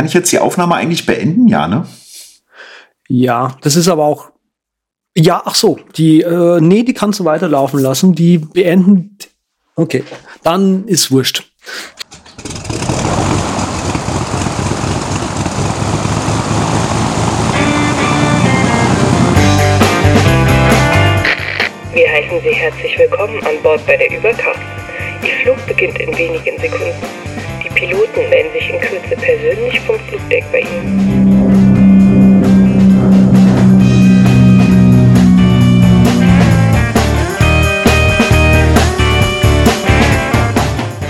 Kann ich jetzt die Aufnahme eigentlich beenden? Ja, ne? Ja, das ist aber auch. Ja, ach so, die, äh, nee, die kannst du weiterlaufen lassen. Die beenden. Okay, dann ist wurscht. Wir heißen Sie herzlich willkommen an Bord bei der Überkraft. Ihr Flug beginnt in wenigen Sekunden. Piloten melden sich in Kürze persönlich vom Flugdeck bei Ihnen.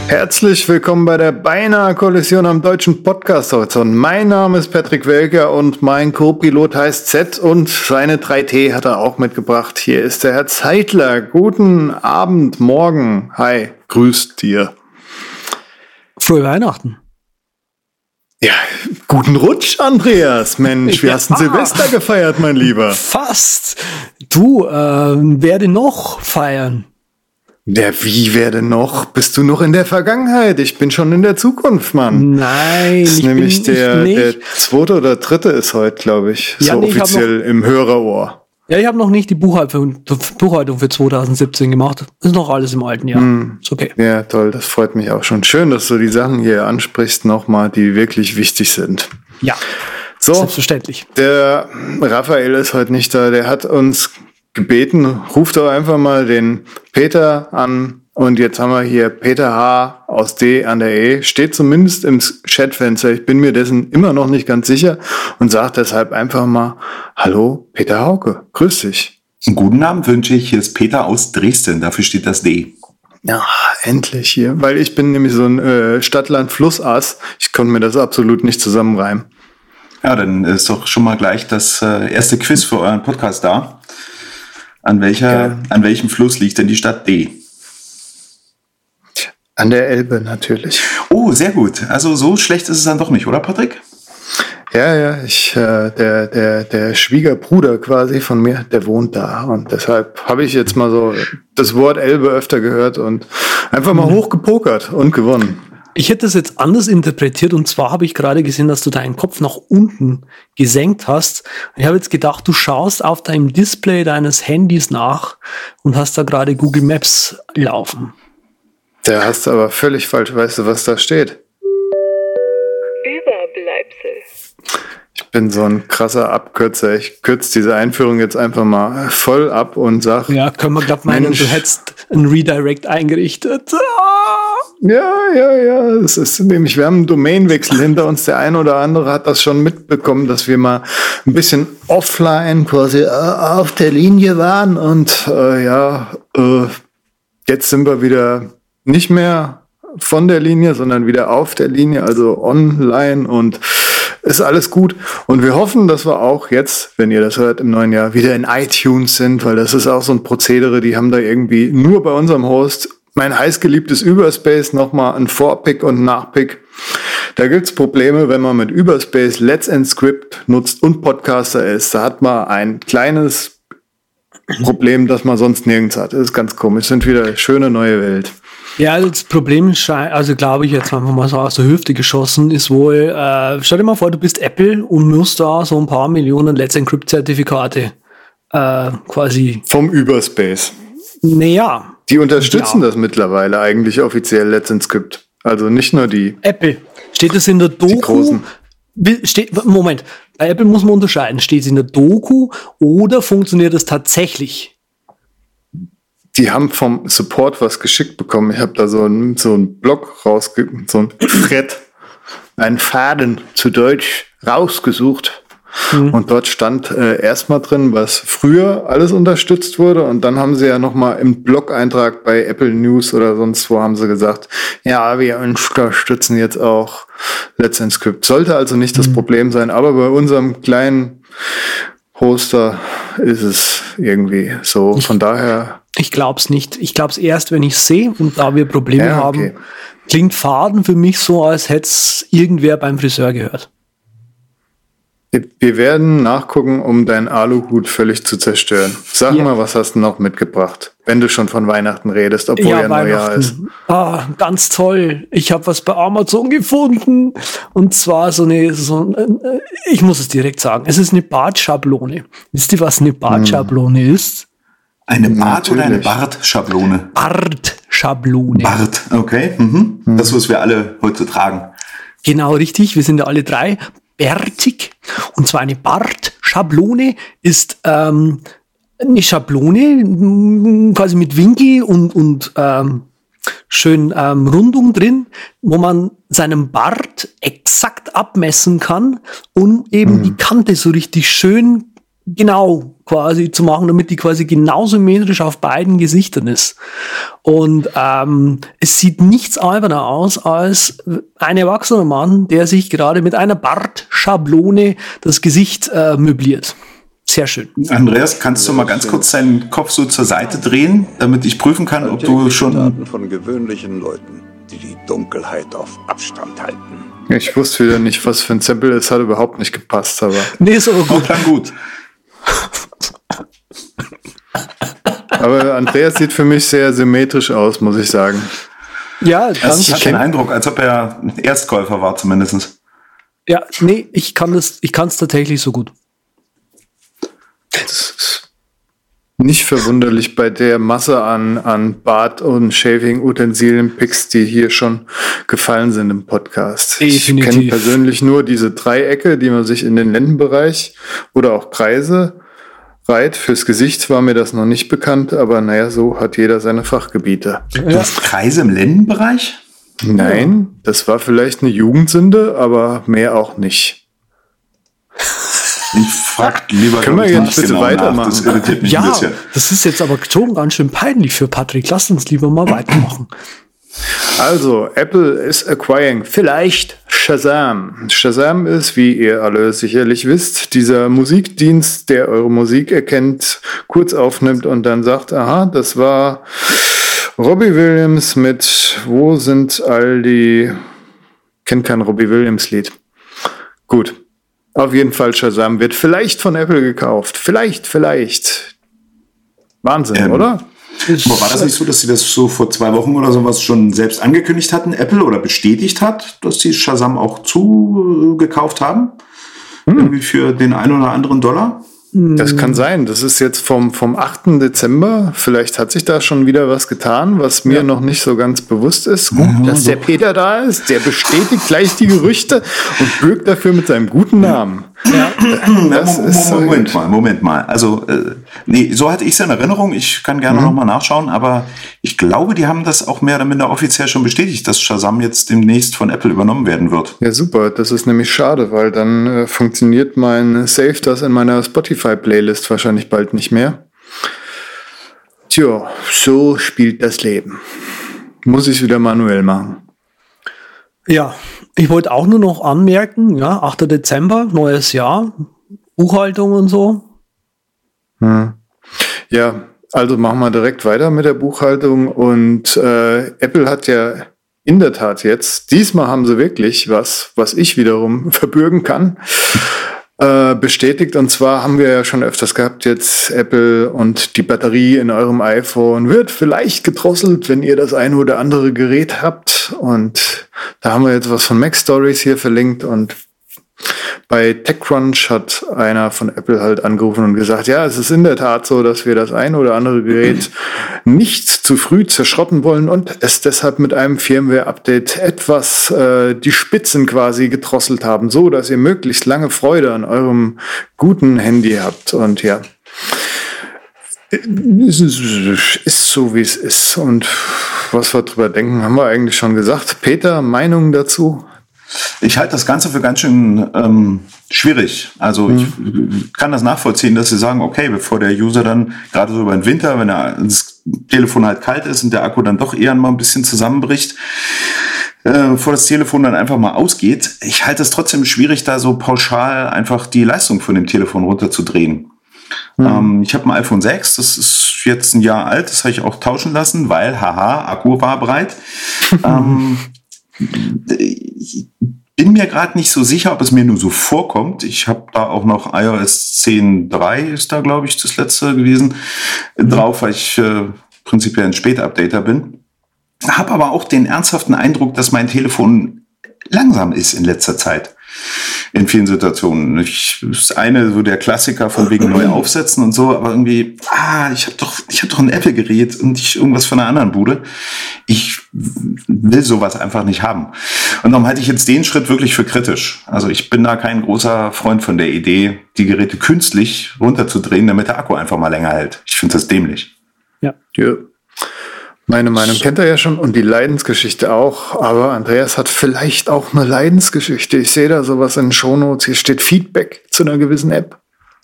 Herzlich willkommen bei der Beinahe Kollision am deutschen Podcast Horizont. Mein Name ist Patrick Welker und mein Co-Pilot heißt Z und seine 3T hat er auch mitgebracht. Hier ist der Herr Zeitler. Guten Abend, morgen. Hi, grüßt dir. Frohe Weihnachten. Ja, guten Rutsch, Andreas. Mensch, wie Ja. hast du Silvester gefeiert, mein Lieber? Fast. Du, äh, werde noch feiern. Der wie werde noch? Bist du noch in der Vergangenheit? Ich bin schon in der Zukunft, Mann. Nein, Das ist ich nämlich der, der zweite oder dritte ist heute, glaube ich, Ja, so nee, ich offiziell im Hörerohr. Ja, ich habe noch nicht die Buchhaltung, Buchhaltung für 2017 gemacht. Ist noch alles im alten Jahr. Hm. Ist okay. Ja, toll, das freut mich auch schon. Schön, dass du die Sachen hier ansprichst nochmal, die wirklich wichtig sind. Ja, So, selbstverständlich. der Raphael ist heute nicht da. Der hat uns gebeten, ruft doch einfach mal den Peter an. Und jetzt haben wir hier Peter H. aus D an der E. Steht zumindest im Chatfenster. Ich bin mir dessen immer noch nicht ganz sicher und sagt deshalb einfach mal, hallo, Peter Hauke, grüß dich. Einen guten Abend wünsche ich. Hier ist Peter aus Dresden. Dafür steht das D. Ja, endlich hier. Weil ich bin nämlich so ein äh, Stadtland-Flussass. Ich konnte mir das absolut nicht zusammenreimen. Ja, dann ist doch schon mal gleich das äh, erste Quiz für euren Podcast da. An, welcher, Ja. an welchem Fluss liegt denn die Stadt D? An der Elbe natürlich. Oh, sehr gut. Also so schlecht ist es dann doch nicht, oder Patrick? Ja, ja, ich, äh, der, der, der Schwiegerbruder quasi von mir, der wohnt da. Und deshalb habe ich jetzt mal so das Wort Elbe öfter gehört und einfach mal hochgepokert und gewonnen. Ich hätte das jetzt anders interpretiert und zwar habe ich gerade gesehen, dass du deinen Kopf nach unten gesenkt hast. Ich habe jetzt gedacht, du schaust auf deinem Display deines Handys nach und hast da gerade Google Maps laufen. Der hast du aber völlig falsch. Weißt du, was da steht? Überbleibsel. Ich bin so ein krasser Abkürzer. Ich kürze diese Einführung jetzt einfach mal voll ab und sag, Ja, können wir glatt meinen, Mensch. du hättest ein Redirect eingerichtet. Ah! Ja, ja, ja. Es ist nämlich, wir haben einen Domainwechsel hinter uns. Der eine oder andere hat das schon mitbekommen, dass wir mal ein bisschen offline quasi äh, auf der Linie waren. Und äh, ja, äh, jetzt sind wir wieder nicht mehr von der Linie, sondern wieder auf der Linie, also online und ist alles gut. Und wir hoffen, dass wir auch jetzt, wenn ihr das hört, im neuen Jahr wieder in iTunes sind, weil das ist auch so ein Prozedere, die haben da irgendwie nur bei unserem Host mein heißgeliebtes Überspace nochmal ein Vorpick und Nachpick. Da gibt's Probleme, wenn man mit Überspace Let's End Script nutzt und Podcaster ist. Da hat man ein kleines Problem, das man sonst nirgends hat. Das ist ganz komisch. Sind wieder schöne neue Welt. Ja, das Problem scheint, also glaube ich jetzt einfach mal so aus der Hüfte geschossen, ist wohl, äh, stell dir mal vor, du bist Apple und musst da so ein paar Millionen Let's Encrypt-Zertifikate äh, quasi, Vom Überspace. naja, Die unterstützen Ja. das mittlerweile eigentlich offiziell Let's End Script. Also nicht nur die. Apple. Steht es in der Doku? Großen. Wie- Steht, Moment, bei Apple muss man unterscheiden. Steht es in der Doku oder funktioniert es tatsächlich? Die haben vom Support was geschickt bekommen. Ich habe da so einen so einen Block rausge... so ein Thread, einen Faden zu Deutsch rausgesucht. Und dort stand äh, erstmal drin, was früher alles unterstützt wurde. Und dann haben sie ja nochmal im Blog-Eintrag bei Apple News oder sonst wo haben sie gesagt, ja, wir unterstützen jetzt auch Let's End Script. Sollte also nicht das Problem sein. Aber bei unserem kleinen Hoster ist es irgendwie so. Von daher Ich glaub's nicht. Ich glaub's erst, wenn ich sehe und da wir Probleme Ja, haben. okay. Klingt Faden für mich so, als hätte es irgendwer beim Friseur gehört. Wir- Wir werden nachgucken, um dein Aluhut völlig zu zerstören. Sag Ja. mal, was hast du noch mitgebracht? wenn du schon von Weihnachten redest, obwohl ja, ja Neujahr ist. Ah, ganz toll. Ich habe was bei Amazon gefunden. Und zwar so eine, so, äh, ich muss es direkt sagen, es ist eine Bartschablone. Wisst ihr, was eine Bartschablone hm. ist? Eine Bart Natürlich. oder eine Bartschablone? Bartschablone. Bart, okay. Mhm. Mhm. Das, was wir alle heute tragen. Genau, richtig. Wir sind ja alle drei bärtig. Und zwar eine Bartschablone ist ähm, eine Schablone, quasi mit Winkel und, und ähm, schön ähm, Rundung drin, wo man seinen Bart exakt abmessen kann, um eben mhm. die Kante so richtig schön genau quasi zu machen, damit die quasi genau symmetrisch auf beiden Gesichtern ist. Und ähm, es sieht nichts alberner aus als ein erwachsener Mann, der sich gerade mit einer Bartschablone das Gesicht äh, möbliert. Sehr schön. Andreas, kannst du mal ganz kurz deinen Kopf so zur Seite drehen, damit ich prüfen kann, ob du schon. von gewöhnlichen Leuten, die die Dunkelheit auf Abstand halten. Ich wusste wieder nicht, was für ein Sample es hat überhaupt nicht gepasst, aber. Nee, ist aber gut. Klang gut. Aber Andreas sieht für mich sehr symmetrisch aus, muss ich sagen. Ja, das ich habe den Eindruck, als ob er Erstkäufer war, zumindest. Ja, nee, ich kann das, ich kann es tatsächlich so gut. Das ist nicht verwunderlich bei der Masse an, an Bart- und Shaving-Utensilien-Picks, die hier schon gefallen sind im Podcast. Definitiv. Ich kenne persönlich nur diese Dreiecke, die man sich in den Lendenbereich oder auch Kreise reiht. Fürs Gesicht war mir das noch nicht bekannt, aber naja, so hat jeder seine Fachgebiete. Du hast Kreise im Lendenbereich? Nein, das war vielleicht eine Jugendsünde, aber mehr auch nicht. Ich frag lieber Können wir jetzt bitte genau weitermachen? Das irritiert mich ja, ein bisschen. Das ist jetzt aber schon ganz schön peinlich für Patrick. Lass uns lieber mal weitermachen. Also, Apple ist acquiring vielleicht Shazam. Shazam ist, wie ihr alle sicherlich wisst, dieser Musikdienst, der eure Musik erkennt, kurz aufnimmt und dann sagt, aha, das war Robbie Williams mit Wo sind all die... Kennt kein Robbie Williams Lied. Gut, auf jeden Fall Shazam wird vielleicht von Apple gekauft. Vielleicht, vielleicht. Wahnsinn, ähm, oder? war das nicht so, dass sie das so vor zwei Wochen oder sowas schon selbst angekündigt hatten, Apple, oder bestätigt hat, dass sie Shazam auch zugekauft haben? Hm. Irgendwie für den einen oder anderen Dollar? Das kann sein. Das ist jetzt vom, vom 8. Dezember. Vielleicht hat sich da schon wieder was getan, was mir ja. noch nicht so ganz bewusst ist. Gut, ja, dass so. der Peter da ist. Der bestätigt gleich die Gerüchte und bürgt dafür mit seinem guten Namen. Ja. Das Moment, Moment mal, Moment mal. Also, äh, nee, so hatte ich es in Erinnerung. Ich kann gerne mhm. nochmal nachschauen, aber ich glaube, die haben das auch mehr oder minder offiziell schon bestätigt, dass Shazam jetzt demnächst von Apple übernommen werden wird. Ja, super. Das ist nämlich schade, weil dann äh, funktioniert mein Save das in meiner Spotify-Playlist wahrscheinlich bald nicht mehr. Tja, so spielt das Leben. Muss ich es wieder manuell machen. Ja, ich wollte auch nur noch anmerken, ja, 8. Dezember, neues Jahr, Buchhaltung und so. Hm. Ja, also machen wir direkt weiter mit der Buchhaltung und äh, Apple hat ja in der Tat jetzt, diesmal haben sie wirklich was, was ich wiederum verbürgen kann äh, bestätigt. Und zwar haben wir ja schon öfters gehabt, jetzt Apple und die Batterie in eurem iPhone wird vielleicht gedrosselt, wenn ihr das eine oder andere Gerät habt. Und da haben wir jetzt was von Mac Stories hier verlinkt und bei TechCrunch hat einer von Apple halt angerufen und gesagt, ja, es ist in der Tat so, dass wir das ein oder andere Gerät nicht zu früh zerschrotten wollen und es deshalb mit einem Firmware-Update etwas äh, die Spitzen quasi gedrosselt haben, so dass ihr möglichst lange Freude an eurem guten Handy habt. Und ja, es ist so, wie es ist. Und was wir drüber denken, haben wir eigentlich schon gesagt. Peter, Meinung dazu? Ich halte das Ganze für ganz schön ähm, schwierig. Also mhm. ich kann das nachvollziehen, dass sie sagen, okay, bevor der User dann gerade so über den Winter, wenn er, das Telefon halt kalt ist und der Akku dann doch eher mal ein bisschen zusammenbricht, äh, bevor das Telefon dann einfach mal ausgeht. Ich halte es trotzdem schwierig, da so pauschal einfach die Leistung von dem Telefon runterzudrehen. Mhm. Ähm, ich habe ein iPhone 6, das ist jetzt ein Jahr alt, das habe ich auch tauschen lassen, weil, haha, Akku war breit. ähm, ich bin mir gerade nicht so sicher, ob es mir nur so vorkommt. Ich habe da auch noch iOS 10.3 ist da, glaube ich, das letzte gewesen, mhm. drauf, weil ich äh, prinzipiell ein Spätupdater bin. Habe aber auch den ernsthaften Eindruck, dass mein Telefon langsam ist in letzter Zeit in vielen Situationen. Ich, das eine so der Klassiker von wegen neu aufsetzen und so, aber irgendwie, ah, ich habe doch, ich habe doch ein Apple-Gerät und ich irgendwas von einer anderen Bude. Ich will sowas einfach nicht haben. Und darum halte ich jetzt den Schritt wirklich für kritisch. Also ich bin da kein großer Freund von der Idee, die Geräte künstlich runterzudrehen, damit der Akku einfach mal länger hält. Ich finde das dämlich. Ja. ja. Meine Meinung kennt er ja schon und die Leidensgeschichte auch. Aber Andreas hat vielleicht auch eine Leidensgeschichte. Ich sehe da sowas in den Shownotes. Hier steht Feedback zu einer gewissen App.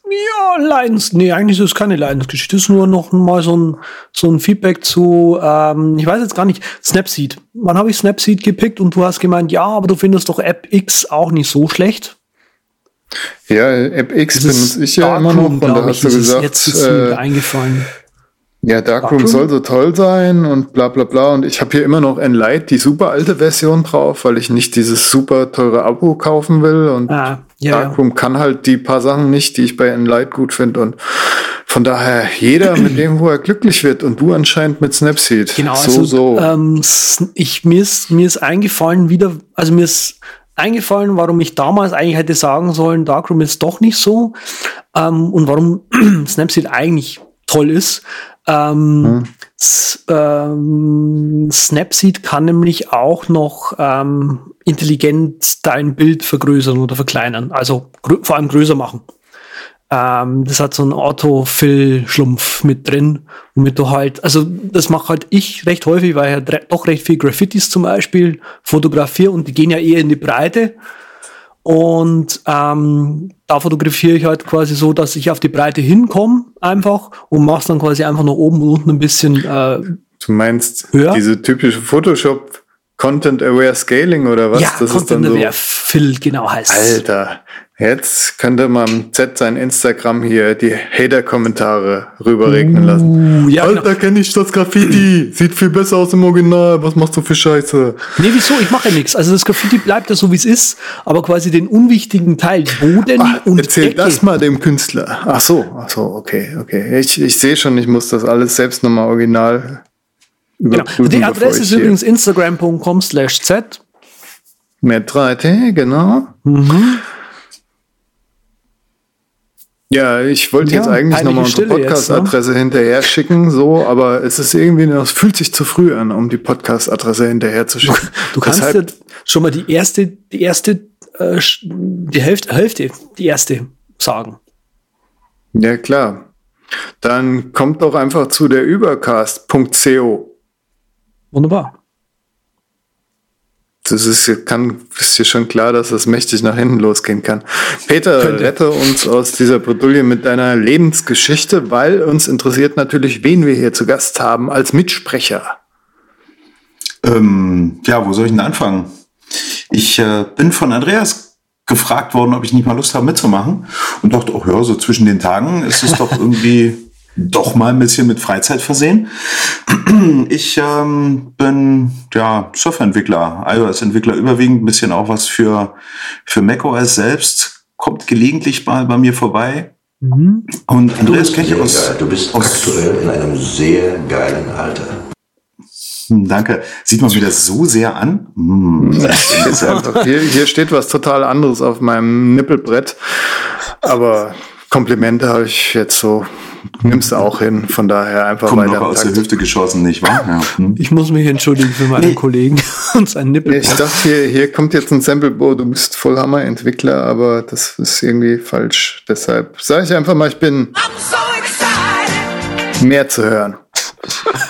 Ja, Leidens, nee, eigentlich ist es keine Leidensgeschichte. Es ist nur noch mal so ein, so ein Feedback zu, ähm, ich weiß jetzt gar nicht, Snapseed. Wann habe ich Snapseed gepickt und du hast gemeint, ja, aber du findest doch App X auch nicht so schlecht. Ja, App X benutze ich ja immer noch und da hast du gesagt, jetzt ist äh, mir eingefallen. Ja, Darkroom Darkroom soll so toll sein und bla bla bla. Und ich habe hier immer noch Enlight, die super alte Version drauf, weil ich nicht dieses super teure Abo kaufen will. Und ah, ja, Darkroom ja. kann halt die paar Sachen nicht, die ich bei Enlight gut finde. Und von daher, jeder mit dem, wo er glücklich wird. Und du anscheinend mit Snapseed. Genau, so, also, so. Ähm, ich, mir, ist, mir ist eingefallen wieder, also mir ist eingefallen, warum ich damals eigentlich hätte sagen sollen, Darkroom ist doch nicht so. Ähm, und warum Snapseed eigentlich toll ist. Ähm, hm. ähm, Snapseed kann nämlich auch noch ähm, intelligent dein Bild vergrößern oder verkleinern, also vor allem größer machen. Ähm, das hat so einen Autofill-Schlumpf mit drin, womit du halt, also das mache halt ich recht häufig, weil ich ja doch recht viel Graffitis zum Beispiel fotografiere und die gehen ja eher in die Breite. Und ähm, da fotografiere ich halt quasi so, dass ich auf die Breite hinkomme einfach und mach's dann quasi einfach nach oben und unten ein bisschen äh, Du meinst höher. diese typische Photoshop Content Aware Scaling oder was? Ja, das Content Aware so Fill genau heißt. Alter, Jetzt könnte man Z sein Instagram hier die Hater-Kommentare rüberregnen uh, lassen. Ja, Alter, genau. kenne ich das Graffiti. Sieht viel besser aus im Original. Was machst du für Scheiße? Nee, wieso? Ich mache ja nichts. Also das Graffiti bleibt ja so, wie es ist. Aber quasi den unwichtigen Teil, Boden Ach, und Erzähl Ecke. das mal dem Künstler. Ach so, ach so, okay, okay. Ich, ich sehe schon, ich muss das alles selbst nochmal original Genau. Die Adresse ist übrigens instagram.com slash z. Mit 3T, genau. Mhm. Ja, ich wollte ja, jetzt eigentlich nochmal unsere Podcast-Adresse ne? hinterher schicken, so, aber es ist irgendwie, es fühlt sich zu früh an, um die Podcast-Adresse hinterher zu schicken. Du, du kannst ja schon mal die erste, die erste, äh, die Hälfte, Hälfte, die erste sagen. Ja, klar. Dann kommt doch einfach zu der übercast.co. Wunderbar das ist, kann, ist hier schon klar, dass das mächtig nach hinten losgehen kann. Peter, Könnte. rette uns aus dieser Bredouille mit deiner Lebensgeschichte, weil uns interessiert natürlich, wen wir hier zu Gast haben als Mitsprecher. Ähm, ja, wo soll ich denn anfangen? Ich äh, bin von Andreas gefragt worden, ob ich nicht mal Lust habe mitzumachen und dachte, oh ja, so zwischen den Tagen ist es doch irgendwie doch mal ein bisschen mit Freizeit versehen. Ich ähm, bin ja Softwareentwickler, iOS-Entwickler überwiegend, ein bisschen auch was für, für macOS selbst. Kommt gelegentlich mal bei mir vorbei. Mhm. Und Andreas kenne ich aus. Du bist aus, aktuell in einem sehr geilen Alter. Hm, danke. Sieht man mir das so sehr an? Hm. hier, hier steht was total anderes auf meinem Nippelbrett. Aber Komplimente habe ich jetzt so, nimmst du auch hin, von daher einfach Kommt weiter. Noch aus der Hüfte geschossen, nicht wahr? Ja. Hm. Ich muss mich entschuldigen für meinen nee. Kollegen und seinen Nippel. Ich dachte, hier, hier kommt jetzt ein Sample, Bo, du bist Vollhammer-Entwickler, aber das ist irgendwie falsch. Deshalb sage ich einfach mal, ich bin so mehr zu hören.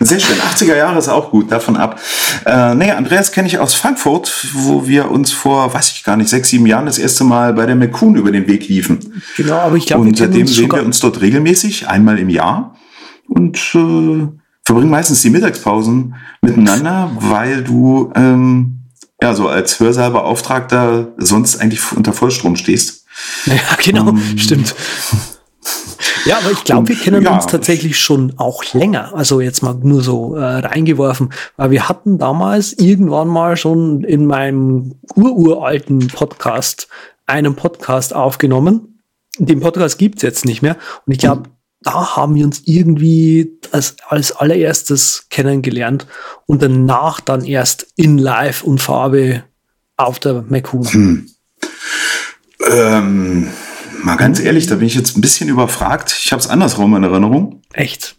Sehr schön. 80er Jahre ist auch gut, davon ab. Äh, nee, Andreas kenne ich aus Frankfurt, wo wir uns vor, weiß ich gar nicht, sechs, sieben Jahren das erste Mal bei der McCoon über den Weg liefen. Genau, aber ich glaube, Und seitdem sehen wir uns dort regelmäßig, einmal im Jahr. Und äh, verbringen meistens die Mittagspausen miteinander, weil du ähm, ja so als Hörsaal sonst eigentlich unter Vollstrom stehst. Ja, genau, um, stimmt. Ja, aber ich glaube, wir kennen ja, uns tatsächlich schon auch länger. Also jetzt mal nur so äh, reingeworfen, weil wir hatten damals irgendwann mal schon in meinem ururalten Podcast einen Podcast aufgenommen. Den Podcast gibt's jetzt nicht mehr. Und ich glaube, da haben wir uns irgendwie als, als allererstes kennengelernt und danach dann erst in Live und Farbe auf der McHuna. Hm. Ähm, mal ganz ehrlich, da bin ich jetzt ein bisschen überfragt. Ich habe es andersrum in Erinnerung. Echt?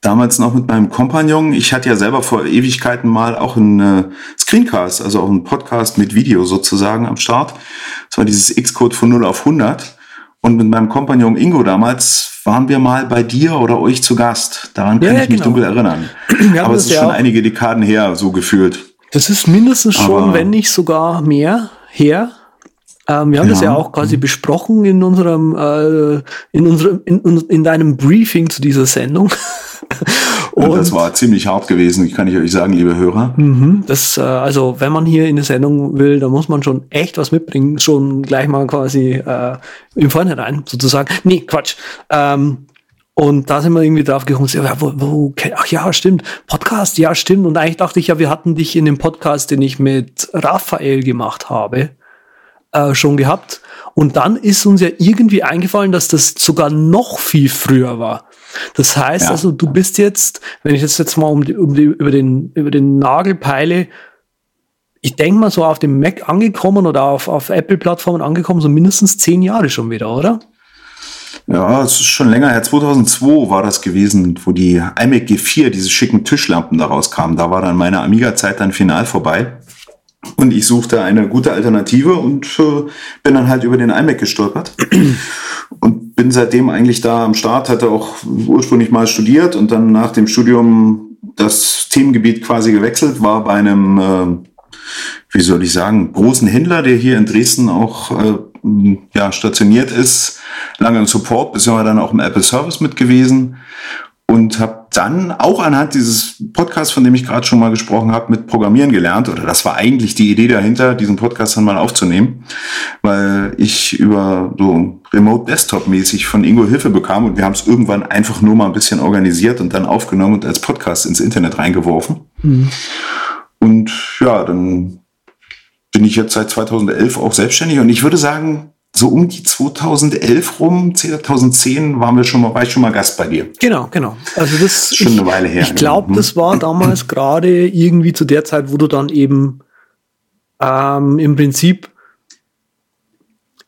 Damals noch mit meinem Kompagnon. Ich hatte ja selber vor Ewigkeiten mal auch einen äh, Screencast, also auch einen Podcast mit Video sozusagen am Start. Das war dieses X-Code von 0 auf 100. Und mit meinem Kompagnon Ingo damals waren wir mal bei dir oder euch zu Gast. Daran kann ja, ich mich genau. dunkel erinnern. Aber es ist ja schon einige Dekaden her, so gefühlt. Das ist mindestens schon, Aber wenn nicht sogar mehr her. Ähm, wir haben ja. das ja auch quasi besprochen in unserem, äh, in unserem, in, in deinem Briefing zu dieser Sendung. Und das war ziemlich hart gewesen, kann ich euch sagen, liebe Hörer. Mhm, das, äh, also wenn man hier in eine Sendung will, dann muss man schon echt was mitbringen, schon gleich mal quasi äh, im Vornherein sozusagen. Nee, Quatsch. Ähm, und da sind wir irgendwie drauf gekommen, ja, wo, wo, ach ja, stimmt, Podcast, ja, stimmt. Und eigentlich dachte ich ja, wir hatten dich in dem Podcast, den ich mit Raphael gemacht habe, äh, schon gehabt. Und dann ist uns ja irgendwie eingefallen, dass das sogar noch viel früher war. Das heißt ja. also, du bist jetzt, wenn ich das jetzt mal um die, um die, über, den, über den Nagel peile, ich denke mal so auf dem Mac angekommen oder auf, auf Apple-Plattformen angekommen, so mindestens zehn Jahre schon wieder, oder? Ja, es ist schon länger her. 2002 war das gewesen, wo die iMac G4, diese schicken Tischlampen daraus kamen. Da war dann meine Amiga-Zeit dann final vorbei. Und ich suchte eine gute Alternative und äh, bin dann halt über den iMac gestolpert. Und bin seitdem eigentlich da am Start, hatte auch ursprünglich mal studiert und dann nach dem Studium das Themengebiet quasi gewechselt, war bei einem, äh, wie soll ich sagen, großen Händler, der hier in Dresden auch äh, ja, stationiert ist, lange im Support, bisher dann auch im Apple Service mit gewesen und habe dann auch anhand dieses Podcasts, von dem ich gerade schon mal gesprochen habe, mit Programmieren gelernt. Oder das war eigentlich die Idee dahinter, diesen Podcast dann mal aufzunehmen, weil ich über so Remote Desktop mäßig von Ingo Hilfe bekam und wir haben es irgendwann einfach nur mal ein bisschen organisiert und dann aufgenommen und als Podcast ins Internet reingeworfen. Mhm. Und ja, dann bin ich jetzt seit 2011 auch selbstständig und ich würde sagen, so um die 2011 rum, 2010 waren wir schon mal, war ich schon mal Gast bei dir. Genau, genau. Also das schon ich, eine Weile her. Ich glaube, das war damals gerade irgendwie zu der Zeit, wo du dann eben ähm, im Prinzip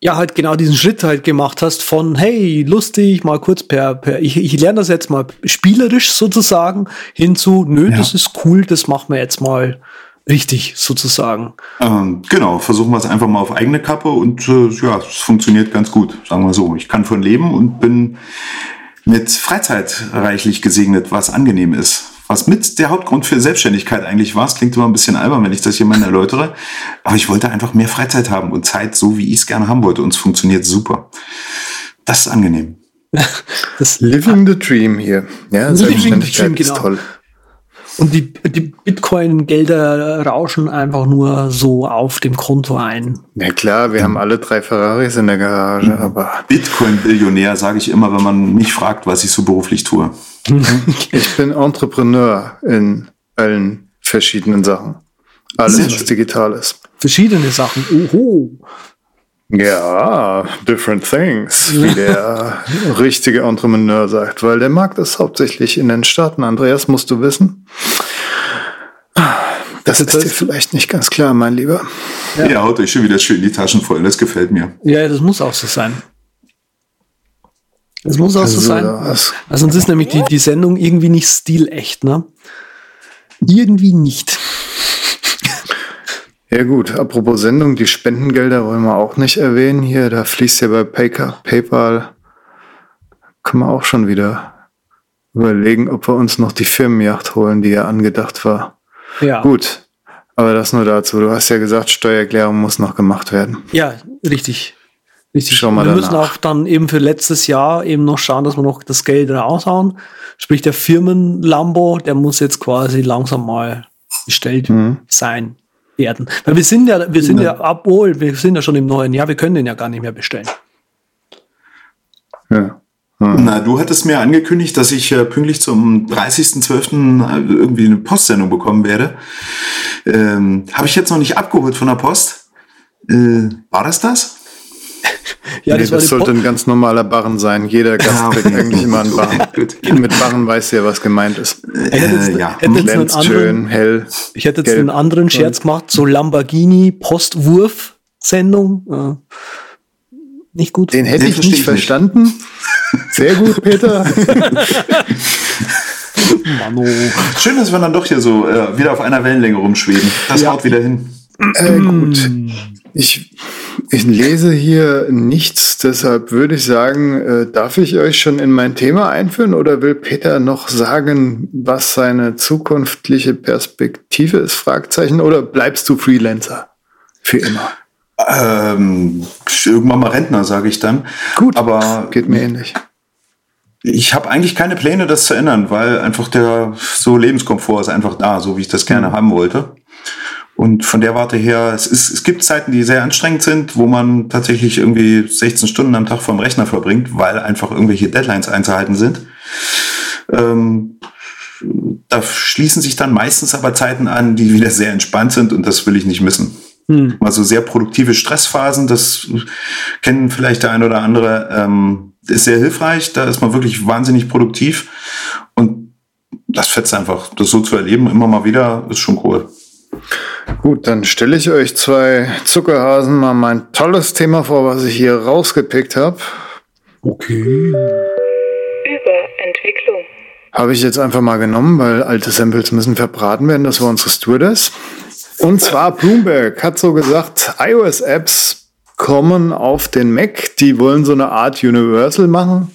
ja halt genau diesen Schritt halt gemacht hast von hey lustig mal kurz per per ich, ich lerne das jetzt mal spielerisch sozusagen hinzu nö ja. das ist cool das machen wir jetzt mal richtig sozusagen. Ähm, genau, versuchen wir es einfach mal auf eigene Kappe und äh, ja, es funktioniert ganz gut, sagen wir so. Ich kann von leben und bin mit Freizeit reichlich gesegnet, was angenehm ist. Was mit der Hauptgrund für Selbstständigkeit eigentlich war, es klingt immer ein bisschen albern, wenn ich das jemandem erläutere, aber ich wollte einfach mehr Freizeit haben und Zeit so, wie ich es gerne haben wollte und es funktioniert super. Das ist angenehm. Das Living the Dream hier. Ja, Selbstständigkeit ist genau. toll. Und die, die Bitcoin-Gelder rauschen einfach nur so auf dem Konto ein. Na klar, wir haben alle drei Ferraris in der Garage, aber. Bitcoin-Billionär sage ich immer, wenn man mich fragt, was ich so beruflich tue. ich bin Entrepreneur in allen verschiedenen Sachen. Alles, was digital ist. Verschiedene Sachen. Oho. Ja, different things, wie der richtige Entrepreneur sagt, weil der Markt ist hauptsächlich in den Staaten. Andreas, musst du wissen. Das, das ist dir vielleicht nicht ganz klar, mein Lieber. Ja. ja, haut euch schon wieder schön die Taschen voll, das gefällt mir. Ja, das muss auch so sein. Das muss auch also, so sein. Also sonst ist nämlich die, die Sendung irgendwie nicht stilecht, ne? Irgendwie nicht. Ja gut, apropos Sendung, die Spendengelder wollen wir auch nicht erwähnen. Hier, da fließt ja bei PayPal, können wir auch schon wieder überlegen, ob wir uns noch die Firmenjacht holen, die ja angedacht war. Ja. Gut, aber das nur dazu. Du hast ja gesagt, Steuererklärung muss noch gemacht werden. Ja, richtig. Richtig. Schau mal wir danach. müssen auch dann eben für letztes Jahr eben noch schauen, dass wir noch das Geld raushauen. Sprich, der Firmen-Lambo, der muss jetzt quasi langsam mal gestellt mhm. sein werden. Weil wir sind ja, wir sind ja, ja obwohl, wir sind ja schon im neuen Jahr, wir können den ja gar nicht mehr bestellen. Ja. Hm. Na, du hattest mir angekündigt, dass ich äh, pünktlich zum 30.12. irgendwie eine Postsendung bekommen werde. Ähm, Habe ich jetzt noch nicht abgeholt von der Post. Äh, war das das? Ja, nee, das, das sollte ein ganz normaler Barren sein. Jeder Gast ja, trägt eigentlich immer einen Barren. Mit Barren weiß ja, was gemeint ist. Äh, hätte ja. hätte jetzt einen anderen, schön, hell. Ich hätte jetzt gelb. einen anderen Scherz gemacht, so Lamborghini Postwurf-Sendung. Äh, nicht gut. Den hätte Den ich nicht verstanden. Nicht. Sehr gut, Peter. Mano. Schön, dass wir dann doch hier so äh, wieder auf einer Wellenlänge rumschweben. Das ja. haut wieder hin. Äh, gut. Ich, ich lese hier nichts, deshalb würde ich sagen, äh, darf ich euch schon in mein Thema einführen oder will Peter noch sagen, was seine zukünftige Perspektive ist? Fragezeichen oder bleibst du Freelancer für immer? Ähm, irgendwann mal Rentner, sage ich dann. Gut, aber geht mir ähnlich. Ich habe eigentlich keine Pläne, das zu ändern, weil einfach der so Lebenskomfort ist einfach da, so wie ich das gerne mhm. haben wollte. Und von der Warte her, es, ist, es gibt Zeiten, die sehr anstrengend sind, wo man tatsächlich irgendwie 16 Stunden am Tag vom Rechner verbringt, weil einfach irgendwelche Deadlines einzuhalten sind. Ähm, da schließen sich dann meistens aber Zeiten an, die wieder sehr entspannt sind und das will ich nicht missen. Hm. Also sehr produktive Stressphasen, das kennen vielleicht der ein oder andere, ähm, ist sehr hilfreich. Da ist man wirklich wahnsinnig produktiv und das fetzt einfach. Das so zu erleben, immer mal wieder, ist schon cool. Gut, dann stelle ich euch zwei Zuckerhasen mal mein tolles Thema vor, was ich hier rausgepickt habe. Okay. Überentwicklung. Habe ich jetzt einfach mal genommen, weil alte Samples müssen verbraten werden. Das war unsere Stewardess. Und zwar Bloomberg hat so gesagt, iOS-Apps kommen auf den Mac. Die wollen so eine Art Universal machen.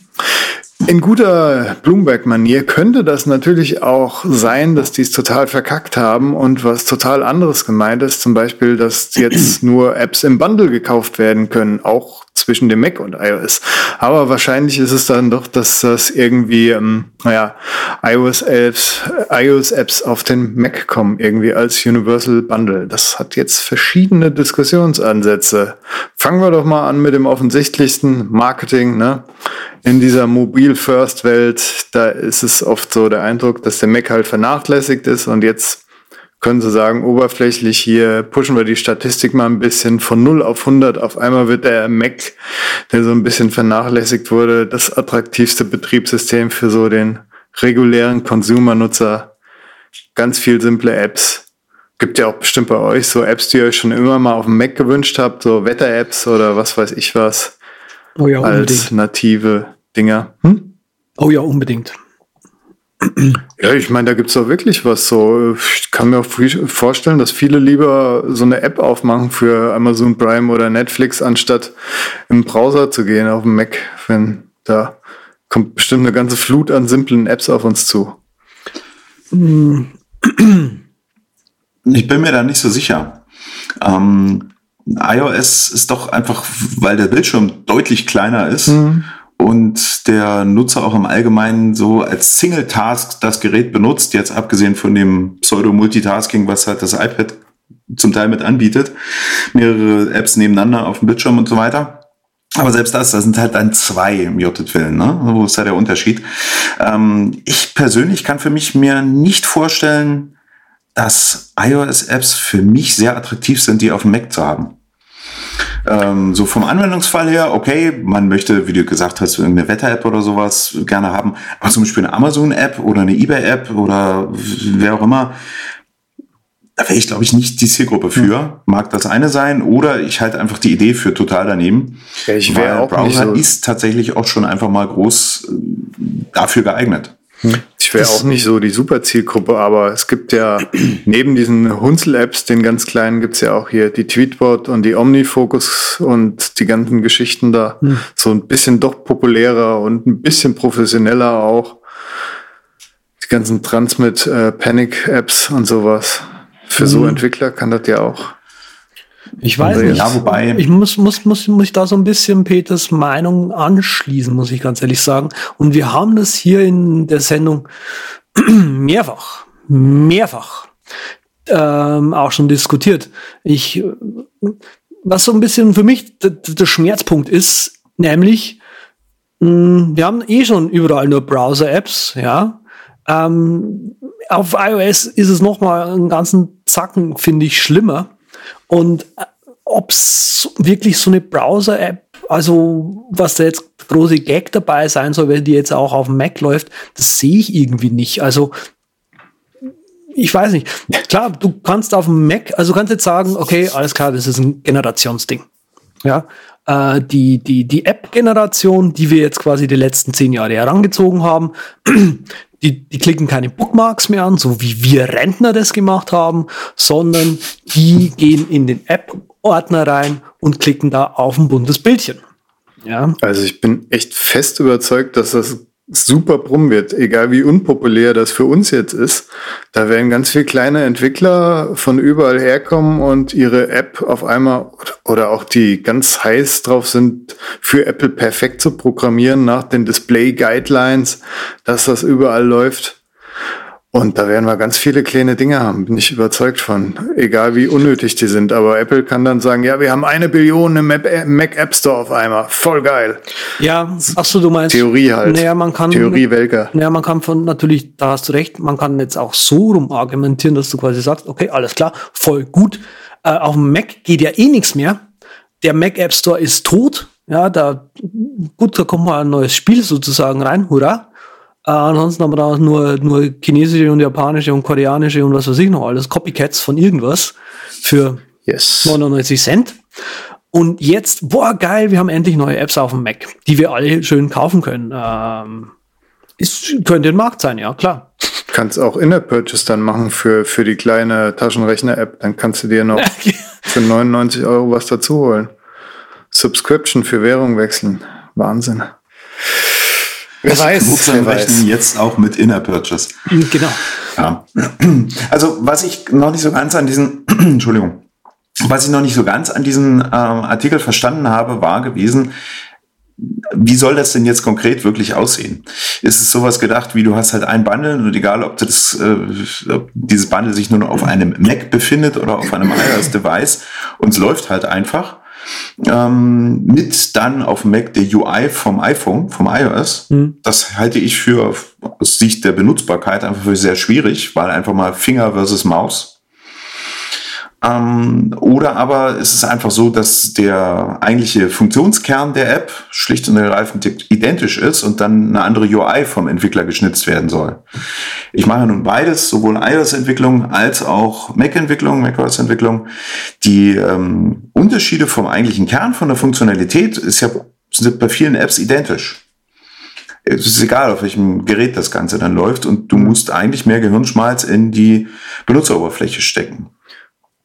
In guter Bloomberg-Manier könnte das natürlich auch sein, dass die es total verkackt haben und was total anderes gemeint ist. Zum Beispiel, dass jetzt nur Apps im Bundle gekauft werden können, auch zwischen dem Mac und iOS. Aber wahrscheinlich ist es dann doch, dass das irgendwie, ähm, naja, iOS-Apps iOS -Apps auf den Mac kommen, irgendwie als Universal Bundle. Das hat jetzt verschiedene Diskussionsansätze. Fangen wir doch mal an mit dem offensichtlichsten Marketing, ne? in dieser Mobil-First-Welt, da ist es oft so der Eindruck, dass der Mac halt vernachlässigt ist und jetzt können Sie sagen, oberflächlich hier pushen wir die Statistik mal ein bisschen von 0 auf 100. Auf einmal wird der Mac, der so ein bisschen vernachlässigt wurde, das attraktivste Betriebssystem für so den regulären Consumer-Nutzer. Ganz viel simple Apps. Gibt ja auch bestimmt bei euch so Apps, die ihr euch schon immer mal auf dem Mac gewünscht habt, so Wetter-Apps oder was weiß ich was. Oh ja, als native Dinger. Hm? Oh ja, unbedingt. Ja, ich meine, da gibt's doch wirklich was so. Ich kann mir auch vorstellen, dass viele lieber so eine App aufmachen für Amazon Prime oder Netflix, anstatt im Browser zu gehen auf dem Mac. Wenn da kommt bestimmt eine ganze Flut an simplen Apps auf uns zu. Ich bin mir da nicht so sicher. Ähm, iOS ist doch einfach, weil der Bildschirm deutlich kleiner ist mhm und der Nutzer auch im Allgemeinen so als Single-Task das Gerät benutzt, jetzt abgesehen von dem Pseudo-Multitasking, was halt das iPad zum Teil mit anbietet, mehrere Apps nebeneinander auf dem Bildschirm und so weiter. Aber selbst das, das sind halt dann zwei im Jottet-Willen, ne? Wo ist da der Unterschied? Ähm, ich persönlich kann für mich mir nicht vorstellen, dass iOS-Apps für mich sehr attraktiv sind, die auf dem Mac zu haben. Ähm, so vom Anwendungsfall her, okay, man möchte, wie du gesagt hast, irgendeine Wetter-App oder sowas gerne haben, aber zum Beispiel eine Amazon-App oder eine eBay-App oder wer auch immer, da wäre ich, glaube ich, nicht die Zielgruppe für. Hm. Mag das eine sein oder ich halte einfach die Idee für total daneben. Ich wäre auch Browser so ist tatsächlich auch schon einfach mal groß äh, dafür geeignet. Ich wäre auch nicht so die super Zielgruppe, aber es gibt ja neben diesen Hunzel-Apps, den ganz kleinen, gibt's ja auch hier die Tweetbot und die Omnifocus und die ganzen Geschichten da. Hm. So ein bisschen doch populärer und ein bisschen professioneller auch. Die ganzen Transmit äh, Panic-Apps und sowas. Für hm. so Entwickler kann das ja auch ich weiß nicht. Ja, wobei. Ich muss, muss, muss, muss ich da so ein bisschen Peters Meinung anschließen, muss ich ganz ehrlich sagen. Und wir haben das hier in der Sendung mehrfach, mehrfach ähm, auch schon diskutiert. Ich, was so ein bisschen für mich der Schmerzpunkt ist, nämlich, mh, hm, wir haben eh schon überall nur Browser-Apps, ja. Ähm, auf iOS ist es noch mal einen ganzen Zacken, finde ich, schlimmer und äh, ob es wirklich so eine Browser-App also was da jetzt große Gag dabei sein soll, wenn die jetzt auch auf dem Mac läuft, das sehe ich irgendwie nicht. Also ich weiß nicht. Klar, du kannst auf dem Mac, also du kannst jetzt sagen, okay, alles klar, das ist ein Generationsding. Ja, äh, die, die, die App-Generation, die wir jetzt quasi die letzten zehn Jahre herangezogen haben, die, die klicken keine Bookmarks mehr an, so wie wir Rentner das gemacht haben, sondern die gehen in den App-Ordner rein und klicken da auf ein buntes Bildchen. Ja. Also ich bin echt fest überzeugt, dass das super brumm wird, egal wie unpopulär das für uns jetzt ist. Da werden ganz viele kleine Entwickler von überall herkommen und ihre App auf einmal oder auch die ganz heiß drauf sind, für Apple perfekt zu programmieren nach den Display Guidelines, dass das überall läuft. Und da werden wir ganz viele kleine Dinge haben, bin ich überzeugt von. Egal wie unnötig die sind. Aber Apple kann dann sagen, ja, wir haben eine Billion im Mac App Store auf einmal. Voll geil. Ja, ach so, du meinst. Theorie halt. Naja, man kann. Theorie Welker. Naja, man kann von, natürlich, da hast du recht, man kann jetzt auch so rum argumentieren, dass du quasi sagst, okay, alles klar, voll gut. Äh, auf dem Mac geht ja eh nichts mehr. Der Mac App Store ist tot. Ja, da, gut, da kommt mal ein neues Spiel sozusagen rein. Hurra. Äh, ansonsten haben wir da nur, nur chinesische und japanische und koreanische und was weiß ich noch alles, Copycats von irgendwas für yes. 99 Cent. Und jetzt, boah, geil, wir haben endlich neue Apps auf dem Mac, die wir alle schön kaufen können. Ähm, ist, könnte ein Markt sein, ja, klar. Kannst auch In-App-Purchase dann machen für, für die kleine Taschenrechner-App. Dann kannst du dir noch für 99 Euro was dazu holen. Subscription für Währung wechseln. Wahnsinn. Wer weiß, wer weiß. jetzt auch mit Inner Purchase. Genau. Ja. Also was ich noch nicht so ganz an diesen, Entschuldigung, was ich noch nicht so ganz an diesem ähm, Artikel verstanden habe, war gewesen, wie soll das denn jetzt konkret wirklich aussehen? Ist es sowas gedacht, wie du hast halt ein Bundle und egal, ob das, äh, ob dieses Bundle sich nur noch auf einem Mac befindet oder auf einem iOS-Device und es läuft halt einfach ähm, mit dann auf Mac der UI vom iPhone, vom iOS. Mhm. Das halte ich für aus Sicht der Benutzbarkeit einfach für sehr schwierig, weil einfach mal Finger versus Maus ähm, oder aber ist es einfach so, dass der eigentliche Funktionskern der App schlicht und ergreifend identisch ist und dann eine andere UI vom Entwickler geschnitzt werden soll. Ich mache nun beides, sowohl iOS-Entwicklung als auch Mac-Entwicklung, macOS-Entwicklung. Die ähm, Unterschiede vom eigentlichen Kern von der Funktionalität ist ja, sind bei vielen Apps identisch. Es ist egal, auf welchem Gerät das Ganze dann läuft und du musst eigentlich mehr Gehirnschmalz in die Benutzeroberfläche stecken.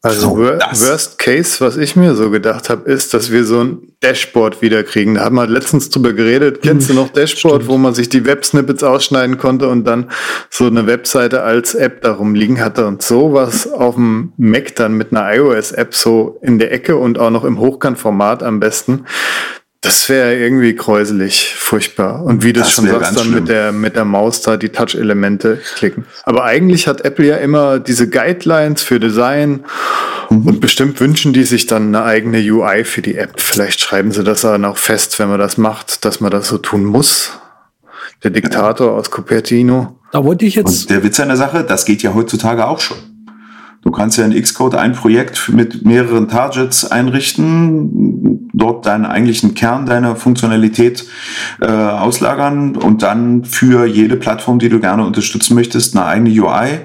Also so, Worst Case, was ich mir so gedacht habe, ist, dass wir so ein Dashboard wieder kriegen. Da haben wir letztens drüber geredet. Kennst du noch Dashboard, Stimmt. wo man sich die Websnippets ausschneiden konnte und dann so eine Webseite als App darum liegen hatte und sowas auf dem Mac dann mit einer iOS-App so in der Ecke und auch noch im Hochkantformat am besten. Das wäre irgendwie kräuselig, furchtbar. Und wie du das schon sagst, dann mit der, mit der Maus da die Touch-Elemente klicken. Aber eigentlich hat Apple ja immer diese Guidelines für Design mhm. und bestimmt wünschen die sich dann eine eigene UI für die App. Vielleicht schreiben sie das dann auch fest, wenn man das macht, dass man das so tun muss. Der Diktator ja. aus Cupertino. Da wollte ich jetzt. Und der Witz an der Sache, das geht ja heutzutage auch schon. Du kannst ja in Xcode ein Projekt mit mehreren Targets einrichten, dort deinen eigentlichen Kern deiner Funktionalität äh, auslagern und dann für jede Plattform, die du gerne unterstützen möchtest, eine eigene UI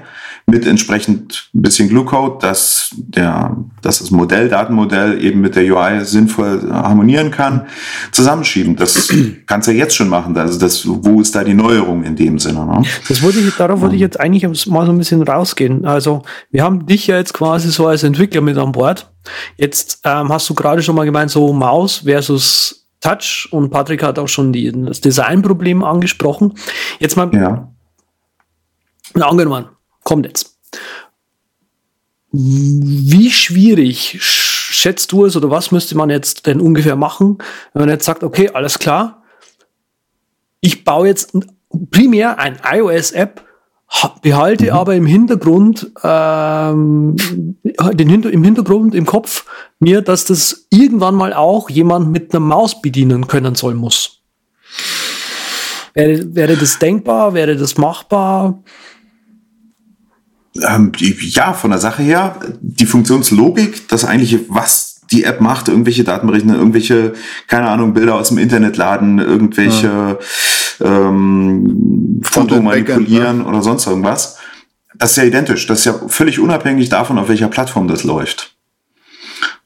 mit entsprechend ein bisschen Glue-Code, dass, der, dass das Modell, Datenmodell eben mit der UI sinnvoll harmonieren kann, zusammenschieben. Das kannst du ja jetzt schon machen. Also das, wo ist da die Neuerung in dem Sinne? Ne? Das wollte ich, darauf wollte ich jetzt eigentlich mal so ein bisschen rausgehen. Also wir haben dich ja jetzt quasi so als Entwickler mit an Bord. Jetzt ähm, hast du gerade schon mal gemeint, so Maus versus Touch und Patrick hat auch schon die, das Designproblem angesprochen. Jetzt mal ja. angenommen, kommt jetzt. Wie schwierig schätzt du es oder was müsste man jetzt denn ungefähr machen, wenn man jetzt sagt, okay, alles klar, ich baue jetzt primär ein iOS-App, behalte mhm. aber im Hintergrund, ähm, den Hinter im Hintergrund im Kopf mir, dass das irgendwann mal auch jemand mit einer Maus bedienen können soll muss. Wäre, wäre das denkbar? Wäre das machbar? Ähm, ja, von der Sache her, die Funktionslogik, das eigentliche, was die App macht, irgendwelche Daten berechnen, irgendwelche, keine Ahnung, Bilder aus dem Internet laden, irgendwelche ja. ähm, Foto manipulieren ne? oder sonst irgendwas. Das ist ja identisch. Das ist ja völlig unabhängig davon, auf welcher Plattform das läuft.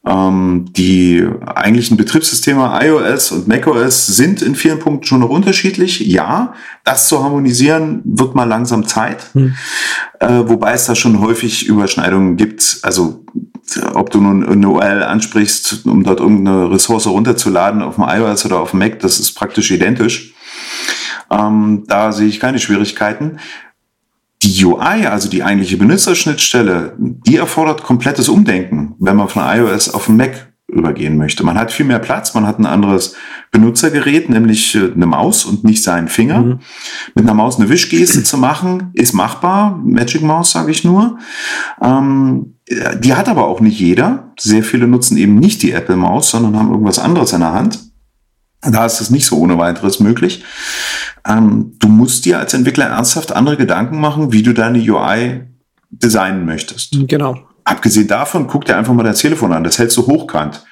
Ähm, die eigentlichen Betriebssysteme iOS und macOS sind in vielen Punkten schon noch unterschiedlich. Ja, das zu harmonisieren wird mal langsam Zeit. Hm. Äh, wobei es da schon häufig Überschneidungen gibt. Also ob du nun eine URL ansprichst, um dort irgendeine Ressource runterzuladen auf dem iOS oder auf dem Mac, das ist praktisch identisch. Ähm, da sehe ich keine Schwierigkeiten. Die UI, also die eigentliche Benutzerschnittstelle, die erfordert komplettes Umdenken, wenn man von iOS auf den Mac übergehen möchte. Man hat viel mehr Platz, man hat ein anderes Benutzergerät, nämlich äh, eine Maus und nicht seinen Finger. Mhm. Mit einer Maus eine Wischgeste zu machen, ist machbar. Magic Mouse sage ich nur. Ähm, die hat aber auch nicht jeder. Sehr viele nutzen eben nicht die Apple Maus, sondern haben irgendwas anderes in der Hand. Da ist es nicht so ohne weiteres möglich. Ähm, du musst dir als Entwickler ernsthaft andere Gedanken machen, wie du deine UI designen möchtest. Genau. Abgesehen davon, guck dir einfach mal dein Telefon an. Das hältst du hochkant.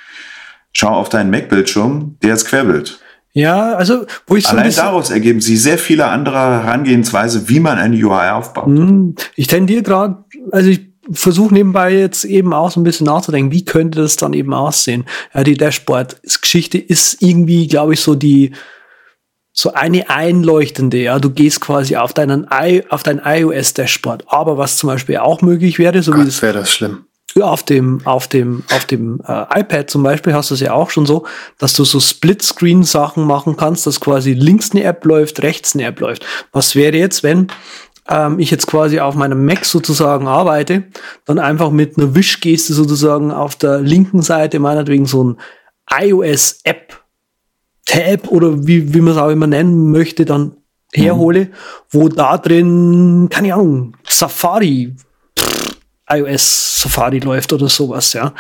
Schau auf deinen Mac-Bildschirm, der ist Querbild. Ja, also wo ich so Allein daraus ergeben sich sehr viele andere Herangehensweise, wie man eine UI aufbaut. Hm, ich tendiere gerade, also ich versuche nebenbei jetzt eben auch so ein bisschen nachzudenken, wie könnte das dann eben aussehen. Ja, die Dashboard-Geschichte ist irgendwie, glaube ich, so die so eine einleuchtende, ja, du gehst quasi auf deinen I, auf dein iOS Dashboard. Aber was zum Beispiel auch möglich wäre, so Gott, wie das wäre das schlimm. Auf dem, auf dem, auf dem äh, iPad zum Beispiel hast du es ja auch schon so, dass du so Split-Screen-Sachen machen kannst, dass quasi links eine App läuft, rechts eine App läuft. Was wäre jetzt, wenn ähm, ich jetzt quasi auf meinem Mac sozusagen arbeite, dann einfach mit einer Wischgeste sozusagen auf der linken Seite meinetwegen so ein iOS-App Tab oder wie, wie man es auch immer nennen möchte, dann herhole, mhm. wo da drin, keine Ahnung, Safari, iOS Safari läuft oder sowas, ja.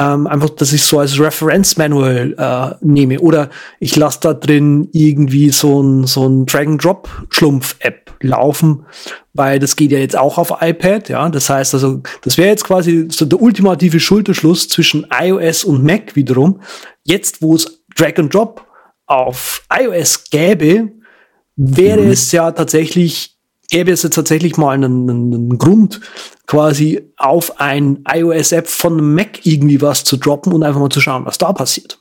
Ähm, einfach, dass ich so als Reference Manual äh, nehme. Oder ich lasse da drin irgendwie so ein, so ein Drag-and-Drop-Schlumpf-App laufen, weil das geht ja jetzt auch auf iPad, ja. Das heißt also, das wäre jetzt quasi so der ultimative Schulterschluss zwischen iOS und Mac wiederum. Jetzt, wo es Drag-and-Drop auf iOS gäbe, wäre mhm. es ja tatsächlich, gäbe es ja tatsächlich mal einen, einen Grund, quasi auf ein iOS-App von Mac irgendwie was zu droppen und einfach mal zu schauen, was da passiert.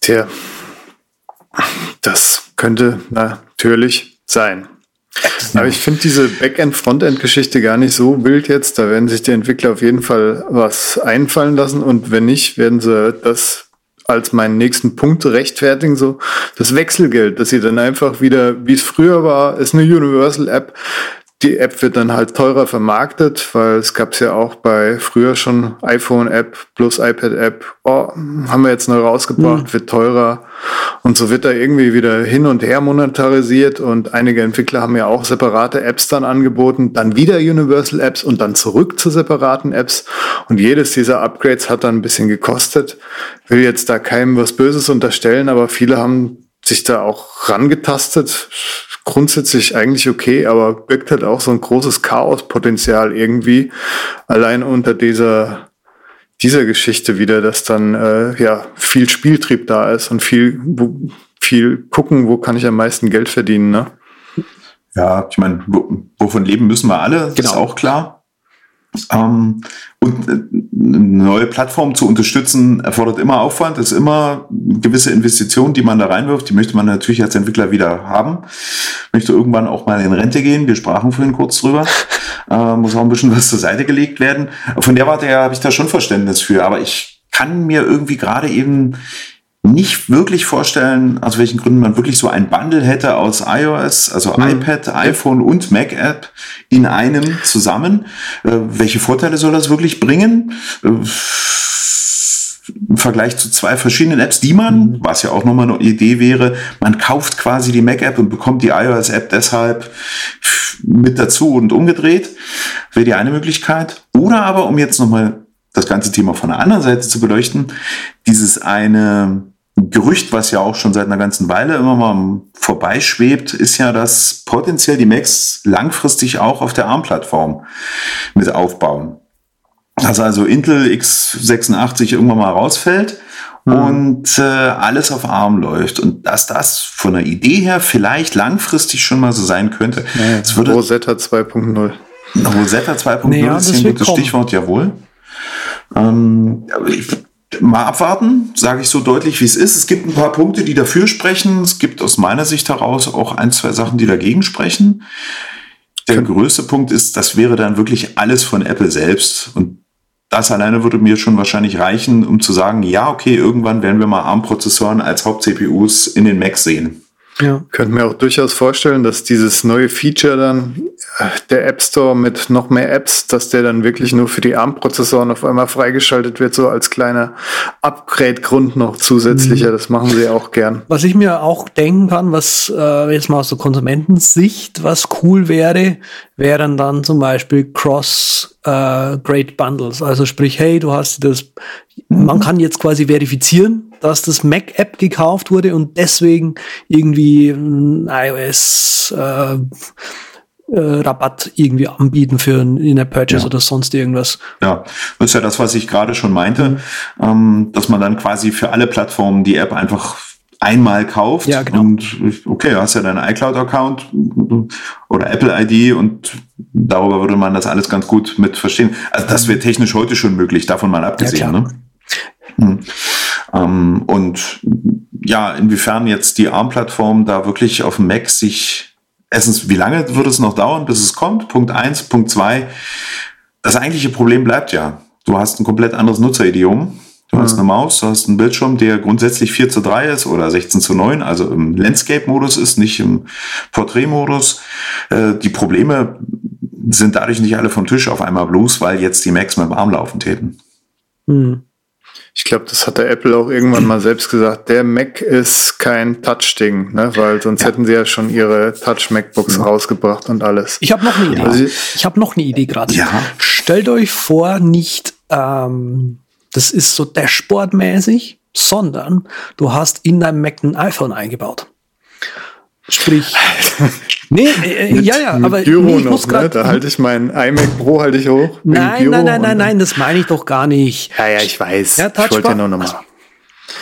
Tja, das könnte natürlich sein. Aber ich finde diese Backend-Frontend-Geschichte gar nicht so wild jetzt. Da werden sich die Entwickler auf jeden Fall was einfallen lassen und wenn nicht, werden sie das als meinen nächsten Punkt rechtfertigen, so das Wechselgeld, dass sie dann einfach wieder, wie es früher war, ist eine Universal-App, die App wird dann halt teurer vermarktet, weil es gab es ja auch bei früher schon iPhone-App plus iPad-App. Oh, haben wir jetzt neu rausgebracht, mhm. wird teurer. Und so wird da irgendwie wieder hin und her monetarisiert. Und einige Entwickler haben ja auch separate Apps dann angeboten, dann wieder Universal Apps und dann zurück zu separaten Apps. Und jedes dieser Upgrades hat dann ein bisschen gekostet. Will jetzt da keinem was Böses unterstellen, aber viele haben sich da auch rangetastet grundsätzlich eigentlich okay, aber birgt halt auch so ein großes Chaospotenzial irgendwie allein unter dieser dieser Geschichte wieder, dass dann äh, ja viel Spieltrieb da ist und viel wo, viel gucken, wo kann ich am meisten Geld verdienen, ne? Ja, ich meine, wovon leben müssen wir alle, das genau. ist auch klar. Ähm, und äh, eine neue Plattform zu unterstützen, erfordert immer Aufwand, ist immer gewisse Investition, die man da reinwirft. Die möchte man natürlich als Entwickler wieder haben. Möchte irgendwann auch mal in Rente gehen. Wir sprachen vorhin kurz drüber. Äh, muss auch ein bisschen was zur Seite gelegt werden. Von der Warte her habe ich da schon Verständnis für. Aber ich kann mir irgendwie gerade eben nicht wirklich vorstellen, aus welchen Gründen man wirklich so ein Bundle hätte aus iOS, also mhm. iPad, iPhone und Mac App in einem zusammen. Äh, welche Vorteile soll das wirklich bringen? Äh, Im Vergleich zu zwei verschiedenen Apps, die man, mhm. was ja auch nochmal eine Idee wäre, man kauft quasi die Mac App und bekommt die iOS App deshalb mit dazu und umgedreht. Wäre die eine Möglichkeit. Oder aber, um jetzt nochmal das ganze Thema von der anderen Seite zu beleuchten, dieses eine Gerücht, was ja auch schon seit einer ganzen Weile immer mal vorbeischwebt, ist ja, dass potenziell die Macs langfristig auch auf der ARM-Plattform mit aufbauen. dass also Intel x86 irgendwann mal rausfällt mhm. und äh, alles auf ARM läuft. Und dass das von der Idee her vielleicht langfristig schon mal so sein könnte. Ja, es würde, Rosetta 2.0. Rosetta 2.0 naja, ist ein gutes kommen. Stichwort, jawohl. Ähm, ich, mal abwarten, sage ich so deutlich, wie es ist. Es gibt ein paar Punkte, die dafür sprechen. Es gibt aus meiner Sicht heraus auch ein, zwei Sachen, die dagegen sprechen. Der größte Punkt ist, das wäre dann wirklich alles von Apple selbst. Und das alleine würde mir schon wahrscheinlich reichen, um zu sagen, ja, okay, irgendwann werden wir mal ARM-Prozessoren als Haupt-CPUs in den Macs sehen. Ja. Könnte mir auch durchaus vorstellen, dass dieses neue Feature dann, äh, der App Store mit noch mehr Apps, dass der dann wirklich nur für die ARM-Prozessoren auf einmal freigeschaltet wird, so als kleiner Upgrade-Grund noch zusätzlicher. Mhm. Das machen sie auch gern. Was ich mir auch denken kann, was äh, jetzt mal aus der Konsumentensicht was cool wäre, wären dann zum Beispiel Cross äh. Also sprich, hey, du hast das, man kann jetzt quasi verifizieren, dass das Mac-App gekauft wurde und deswegen irgendwie ein iOS äh, äh, Rabatt irgendwie anbieten für ein In-App-Purchase ja. oder sonst irgendwas. Ja, das ist ja das, was ich gerade schon meinte, ähm, dass man dann quasi für alle Plattformen die App einfach einmal kauft ja, genau. und okay, du hast ja deinen iCloud-Account oder Apple-ID und darüber würde man das alles ganz gut mit verstehen. Also das wäre technisch heute schon möglich, davon mal abgesehen. Ja, ne? Hm. Ähm, und ja, inwiefern jetzt die ARM-Plattform da wirklich auf dem Mac sich, erstens, wie lange wird es noch dauern, bis es kommt? Punkt eins, Punkt zwei. Das eigentliche Problem bleibt ja. Du hast ein komplett anderes Nutzeridiom. Du mhm. hast eine Maus, du hast einen Bildschirm, der grundsätzlich 4 zu 3 ist oder 16 zu 9, also im Landscape-Modus ist, nicht im Portrait-Modus. Äh, die Probleme sind dadurch nicht alle vom Tisch auf einmal bloß, weil jetzt die Macs mit dem Arm laufen täten. Mhm. Ich glaube, das hat der Apple auch irgendwann mal selbst gesagt. Der Mac ist kein Touch-Ding, ne? weil sonst ja. hätten sie ja schon ihre Touch-MacBooks ja. rausgebracht und alles. Ich habe noch eine Idee. Also, ich habe noch eine Idee gerade. Ja. Stellt euch vor, nicht, ähm, das ist so Dashboard-mäßig, sondern du hast in deinem Mac ein iPhone eingebaut. Sprich, nee, äh, äh ja, ja, aber Gyro nee, ich noch, muss grad, ne? da halte ich mein iMac Pro halte ich hoch. Nein, nein, nein, nein, nein, das meine ich doch gar nicht. Ja, ja, ich weiß. Ja, ich wollte ja nur nochmal.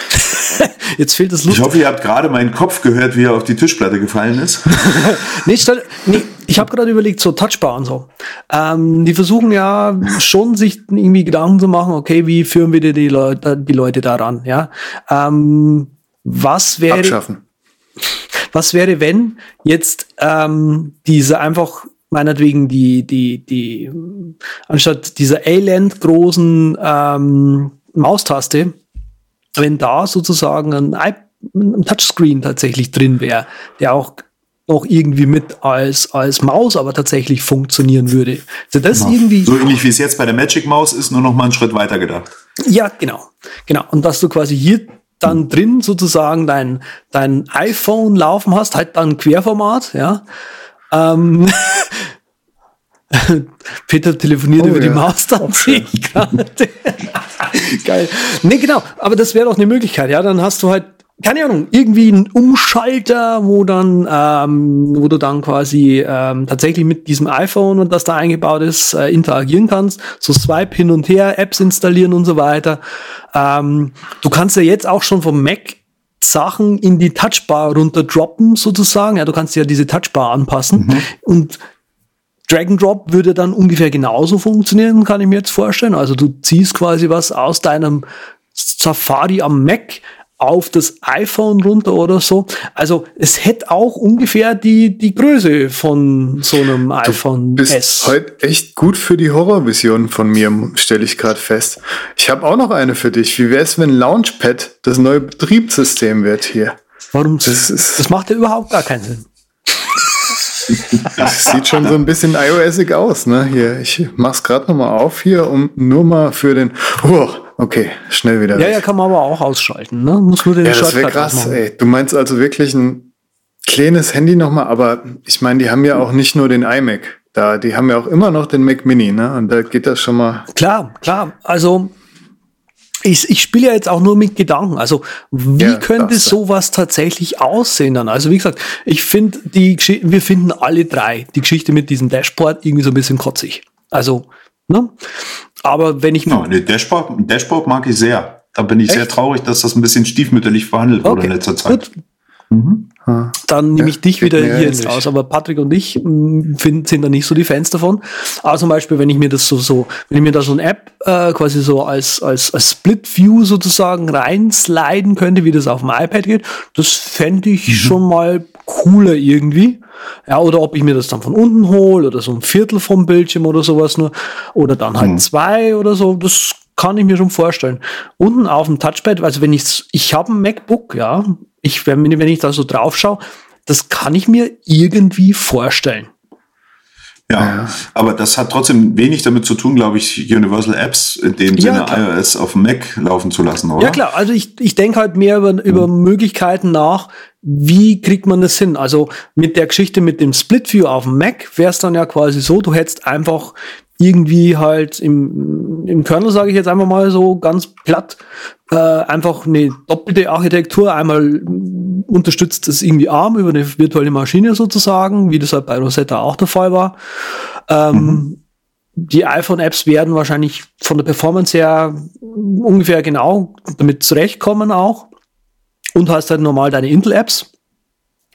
Jetzt fehlt das Lust. Ich hoffe, ihr habt gerade meinen Kopf gehört, wie er auf die Tischplatte gefallen ist. nee, stell, nee, ich habe gerade überlegt, so Touchbar und so. Ähm, die versuchen ja schon, sich irgendwie Gedanken zu machen, okay, wie führen wir die Leute, die Leute daran, ja? Ähm, was wäre. Abschaffen. Was wäre, wenn jetzt ähm, diese einfach meinetwegen die, die, die, anstatt dieser A-Land großen ähm, Maustaste, wenn da sozusagen ein, ein Touchscreen tatsächlich drin wäre, der auch noch irgendwie mit als, als Maus aber tatsächlich funktionieren würde. Also das genau. irgendwie. So ähnlich wie es jetzt bei der Magic Maus ist, nur noch mal einen Schritt weiter gedacht. Ja, genau. Genau. Und dass du quasi hier dann drin sozusagen dein, dein iPhone laufen hast, halt dann Querformat, ja. Ähm, Peter telefoniert oh, über ja. die Maus dann sehe ich gerade. Geil. Nee, genau, aber das wäre doch eine Möglichkeit, ja. Dann hast du halt keine Ahnung, irgendwie ein Umschalter, wo dann, ähm, wo du dann quasi ähm, tatsächlich mit diesem iPhone und das da eingebaut ist, äh, interagieren kannst. So Swipe hin und her, Apps installieren und so weiter. Ähm, du kannst ja jetzt auch schon vom Mac Sachen in die Touchbar runterdroppen, sozusagen. Ja, du kannst ja diese Touchbar anpassen. Mhm. Und Drag and Drop würde dann ungefähr genauso funktionieren, kann ich mir jetzt vorstellen. Also du ziehst quasi was aus deinem Safari am Mac, auf das iPhone runter oder so. Also es hätte auch ungefähr die, die Größe von so einem du iPhone bist S. heute echt gut für die Horrorvision von mir, stelle ich gerade fest. Ich habe auch noch eine für dich. Wie wäre es, wenn Launchpad das neue Betriebssystem wird hier? Warum? Das, ist das macht ja überhaupt gar keinen Sinn. Das sieht schon so ein bisschen iOSig aus, ne? Hier, ich mach's gerade nochmal auf hier, um nur mal für den. Oh, Okay, schnell wieder. Ja, weg. ja, kann man aber auch ausschalten. Ne? Muss nur den ja, das wäre krass. Ey. Du meinst also wirklich ein kleines Handy nochmal, aber ich meine, die haben ja auch nicht nur den iMac. Da, die haben ja auch immer noch den Mac Mini, ne? Und da geht das schon mal. Klar, klar. Also ich, ich spiele ja jetzt auch nur mit Gedanken. Also wie ja, könnte sowas tatsächlich aussehen dann? Also wie gesagt, ich finde die wir finden alle drei die Geschichte mit diesem Dashboard irgendwie so ein bisschen kotzig. Also Ne? Aber wenn ich no, nee, Dashboard, Dashboard mag ich sehr. Da bin ich Echt? sehr traurig, dass das ein bisschen stiefmütterlich verhandelt okay. wurde in letzter Zeit. Gut. Mhm. Dann nehme ich dich wieder hier jetzt aus. Aber Patrick und ich mm, find, sind da nicht so die Fans davon. Aber zum Beispiel, wenn ich mir das so, so wenn ich mir da so eine App äh, quasi so als, als, als Split-View sozusagen reinsliden könnte, wie das auf dem iPad geht, das fände ich mhm. schon mal cooler irgendwie. Ja, oder ob ich mir das dann von unten hole oder so ein Viertel vom Bildschirm oder sowas nur. Oder dann halt mhm. zwei oder so. Das kann ich mir schon vorstellen. Unten auf dem Touchpad, also wenn ich ich habe ein MacBook, ja, ich, wenn, wenn ich da so drauf schaue, das kann ich mir irgendwie vorstellen. Ja, aber das hat trotzdem wenig damit zu tun, glaube ich, Universal Apps in dem Sinne ja, iOS auf dem Mac laufen zu lassen, oder? Ja klar, also ich, ich denke halt mehr über, über hm. Möglichkeiten nach, wie kriegt man das hin? Also mit der Geschichte mit dem Split View auf dem Mac wäre es dann ja quasi so, du hättest einfach irgendwie halt im, im Kernel, sage ich jetzt einfach mal so ganz platt, äh, einfach eine doppelte Architektur. Einmal unterstützt es irgendwie ARM über eine virtuelle Maschine sozusagen, wie das halt bei Rosetta auch der Fall war. Ähm, mhm. Die iPhone-Apps werden wahrscheinlich von der Performance her ungefähr genau damit zurechtkommen auch. Und hast halt normal deine Intel-Apps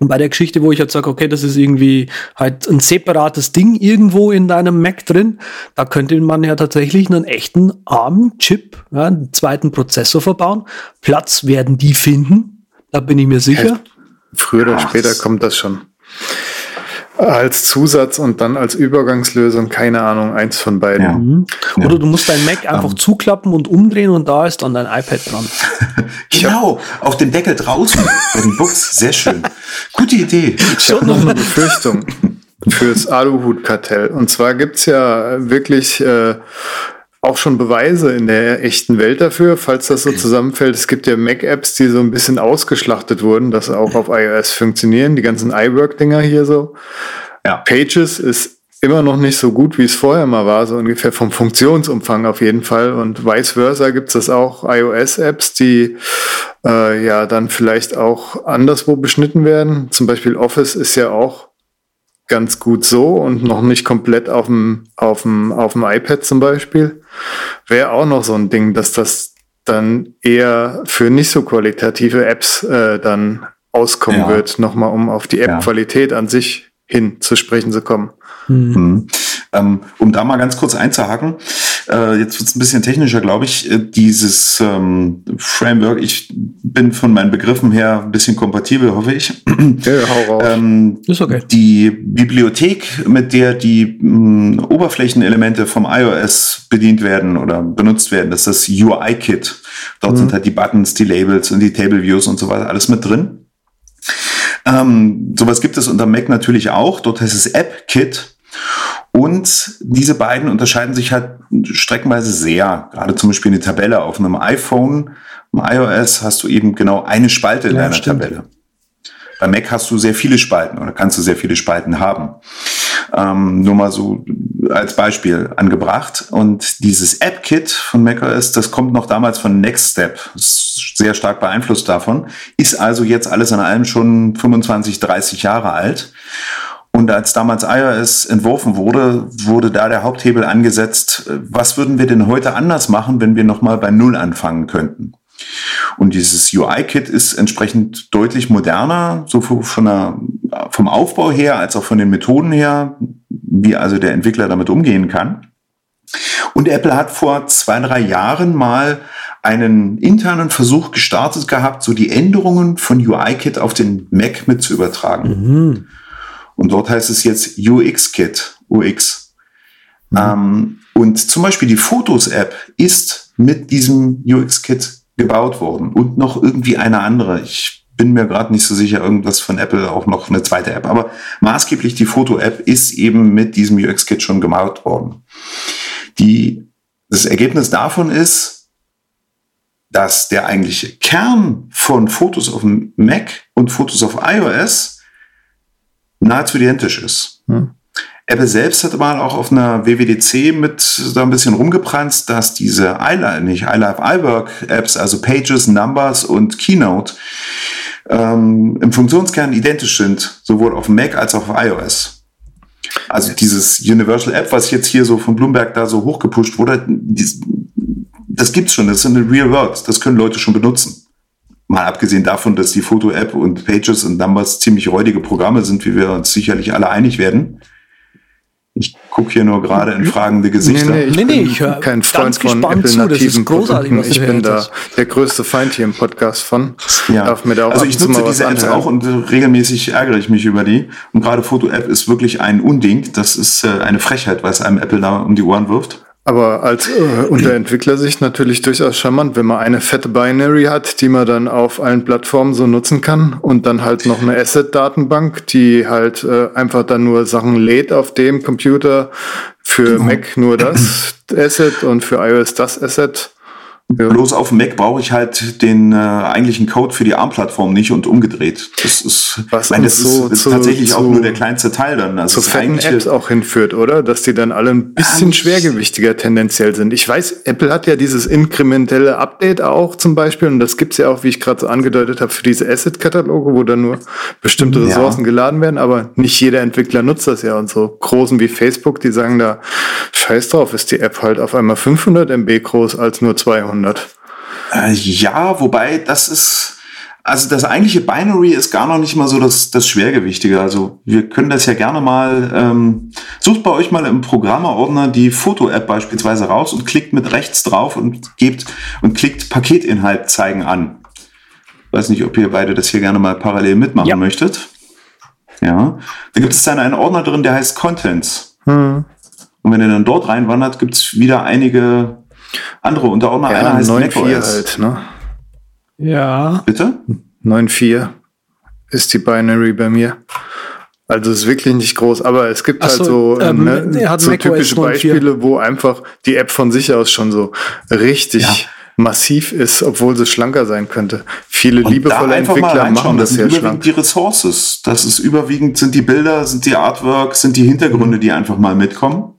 und bei der Geschichte, wo ich jetzt sage, okay, das ist irgendwie halt ein separates Ding irgendwo in deinem Mac drin, da könnte man ja tatsächlich einen echten ARM-Chip, ja, einen zweiten Prozessor verbauen. Platz werden die finden, da bin ich mir sicher. Früher oder später kommt das schon als Zusatz und dann als Übergangslösung, keine Ahnung, eins von beiden. Ja. Mhm. Oder du musst dein Mac einfach um. zuklappen und umdrehen und da ist dann dein iPad dran. genau, auf dem Deckel draußen, bei den Books, sehr schön. Gute Idee. Ich habe noch eine Befürchtung fürs Aluhut-Kartell. Und zwar gibt's ja wirklich äh, auch schon Beweise in der echten Welt dafür, falls das so zusammenfällt. Es gibt ja Mac-Apps, die so ein bisschen ausgeschlachtet wurden, dass auch auf iOS funktionieren. Die ganzen iWork-Dinger hier so. Ja. Pages ist immer noch nicht so gut, wie es vorher mal war, so ungefähr vom Funktionsumfang auf jeden Fall. Und vice versa gibt es das auch iOS-Apps, die äh, ja dann vielleicht auch anderswo beschnitten werden. Zum Beispiel Office ist ja auch ganz gut so und noch nicht komplett auf dem, auf dem, auf dem iPad zum Beispiel. Wäre auch noch so ein Ding, dass das dann eher für nicht so qualitative Apps äh, dann auskommen ja. wird, nochmal um auf die App-Qualität ja. an sich hin zu sprechen zu kommen. Mhm. Ähm, um da mal ganz kurz einzuhaken, äh, jetzt wird es ein bisschen technischer, glaube ich, äh, dieses ähm, Framework, ich bin von meinen Begriffen her ein bisschen kompatibel, hoffe ich. Ja, hau raus. Ähm, Ist okay. Die Bibliothek, mit der die mh, mm, Oberflächenelemente vom iOS bedient werden oder benutzt werden, das ist das UI-Kit. Dort mhm. sind halt die Buttons, die Labels und die Table Views und so weiter alles mit drin. Ähm, sowas gibt es unter Mac natürlich auch. Dort heißt es App-Kit. Und diese beiden unterscheiden sich halt streckenweise sehr. Gerade zum Beispiel eine Tabelle auf einem iPhone, im iOS hast du eben genau eine Spalte in ja, deiner stimmt. Tabelle. Bei Mac hast du sehr viele Spalten oder kannst du sehr viele Spalten haben. Ähm, nur mal so als Beispiel angebracht. Und dieses App-Kit von macOS, das kommt noch damals von Nextstep, sehr stark beeinflusst davon, ist also jetzt alles in allem schon 25, 30 Jahre alt. Und als damals iOS entworfen wurde, wurde da der Haupthebel angesetzt, was würden wir denn heute anders machen, wenn wir nochmal bei Null anfangen könnten? Und dieses UI-Kit ist entsprechend deutlich moderner, so von der, vom Aufbau her als auch von den Methoden her, wie also der Entwickler damit umgehen kann. Und Apple hat vor zwei, drei Jahren mal einen internen Versuch gestartet gehabt, so die Änderungen von UI-Kit auf den Mac mit zu übertragen. Mhm. Und dort heißt es jetzt UX-Kit, UX. Mhm. Ähm, und zum Beispiel die Fotos-App ist mit diesem UX-Kit gebaut worden und noch irgendwie eine andere. Ich bin mir gerade nicht so sicher, irgendwas von Apple auch noch eine zweite App. Aber maßgeblich die Foto-App ist eben mit diesem UX-Kit schon gebaut worden. Die, das Ergebnis davon ist, dass der eigentliche Kern von Fotos auf dem Mac und Fotos auf iOS nahezu identisch ist. Hm. Apple selbst hat mal auch auf einer WWDC mit da ein bisschen rumgepranzt, dass diese iLife, nicht iLife, iWork Apps, also Pages, Numbers und Keynote, ähm, im Funktionskern identisch sind, sowohl auf Mac als auch auf iOS. Also dieses Universal App, was jetzt hier so von Bloomberg da so hochgepusht wurde, das gibt's schon, das ist in the real world, das können Leute schon benutzen. Mal abgesehen davon, dass die Foto-App und Pages und Numbers ziemlich räudige Programme sind, wie wir uns sicherlich alle einig werden. Ich gucke hier nur gerade in fragende Gesichter. Nee, nee, ich Nee, nee, ich hör kein Freund ganz von gespannt zu. Das ist Apple-nativen großartig, Produkten. Ich bin da der größte Feind hier im Podcast von. Ja. Darf mir da auch also ich nutze diese Apps anhören. auch und regelmäßig ärgere ich mich über die. Und gerade Foto-App ist wirklich ein Unding. Das ist äh, eine Frechheit, was einem Apple da um die Ohren wirft. Aber als äh, unter Entwicklersicht natürlich durchaus charmant, wenn man eine fette Binary hat, die man dann auf allen Plattformen so nutzen kann und dann halt noch eine Asset-Datenbank, die halt äh, einfach dann nur Sachen lädt auf dem Computer. Für Genau. Mac nur das Asset und für iOS das Asset. Ja. Bloß auf dem Mac brauche ich halt den äh, eigentlichen Code für die ARM-Plattform nicht und umgedreht. Das ist, Was meine, das so ist, ist zu- tatsächlich auch zu- nur der kleinste Teil dann. Also zu fetten eigentliche- Apps auch hinführt, oder? Dass die dann alle ein bisschen nicht- schwergewichtiger tendenziell sind. Ich weiß, Apple hat ja dieses inkrementelle Update auch zum Beispiel und das gibt's ja auch, wie ich gerade so angedeutet habe, für diese Asset-Kataloge, wo dann nur bestimmte Ja. Ressourcen geladen werden, aber nicht jeder Entwickler nutzt das ja und so großen wie Facebook, die sagen da, scheiß drauf, ist die App halt auf einmal 500 MB groß als nur 200. Äh, ja, wobei das ist, also das eigentliche Binary ist gar noch nicht mal so das, das Schwergewichtige. Also wir können das ja gerne mal, ähm, sucht bei euch mal im Programmeordner die Foto-App beispielsweise raus und klickt mit rechts drauf und gebt und klickt Paketinhalt zeigen an. Weiß nicht, ob ihr beide das hier gerne mal parallel mitmachen Ja. möchtet. Ja, da gibt es dann einen Ordner drin, der heißt Contents. Hm. Und wenn ihr dann dort reinwandert, gibt es wieder einige andere Unterordner. Einer Ja, heißt 9.4 macOS. halt, ne? Ja. Bitte? 9.4 ist die Binary bei mir. Also ist wirklich nicht groß, aber es gibt Ach halt so, so, ähm, ähm, ne, hat so typische 9.4. Beispiele, wo einfach die App von sich aus schon so richtig Ja. massiv ist, obwohl sie schlanker sein könnte. Viele Und da liebevolle Entwickler machen das sind sehr schlank. die Ressources. Das ist überwiegend, sind die Bilder, sind die Artworks, sind die Hintergründe, die einfach mal mitkommen.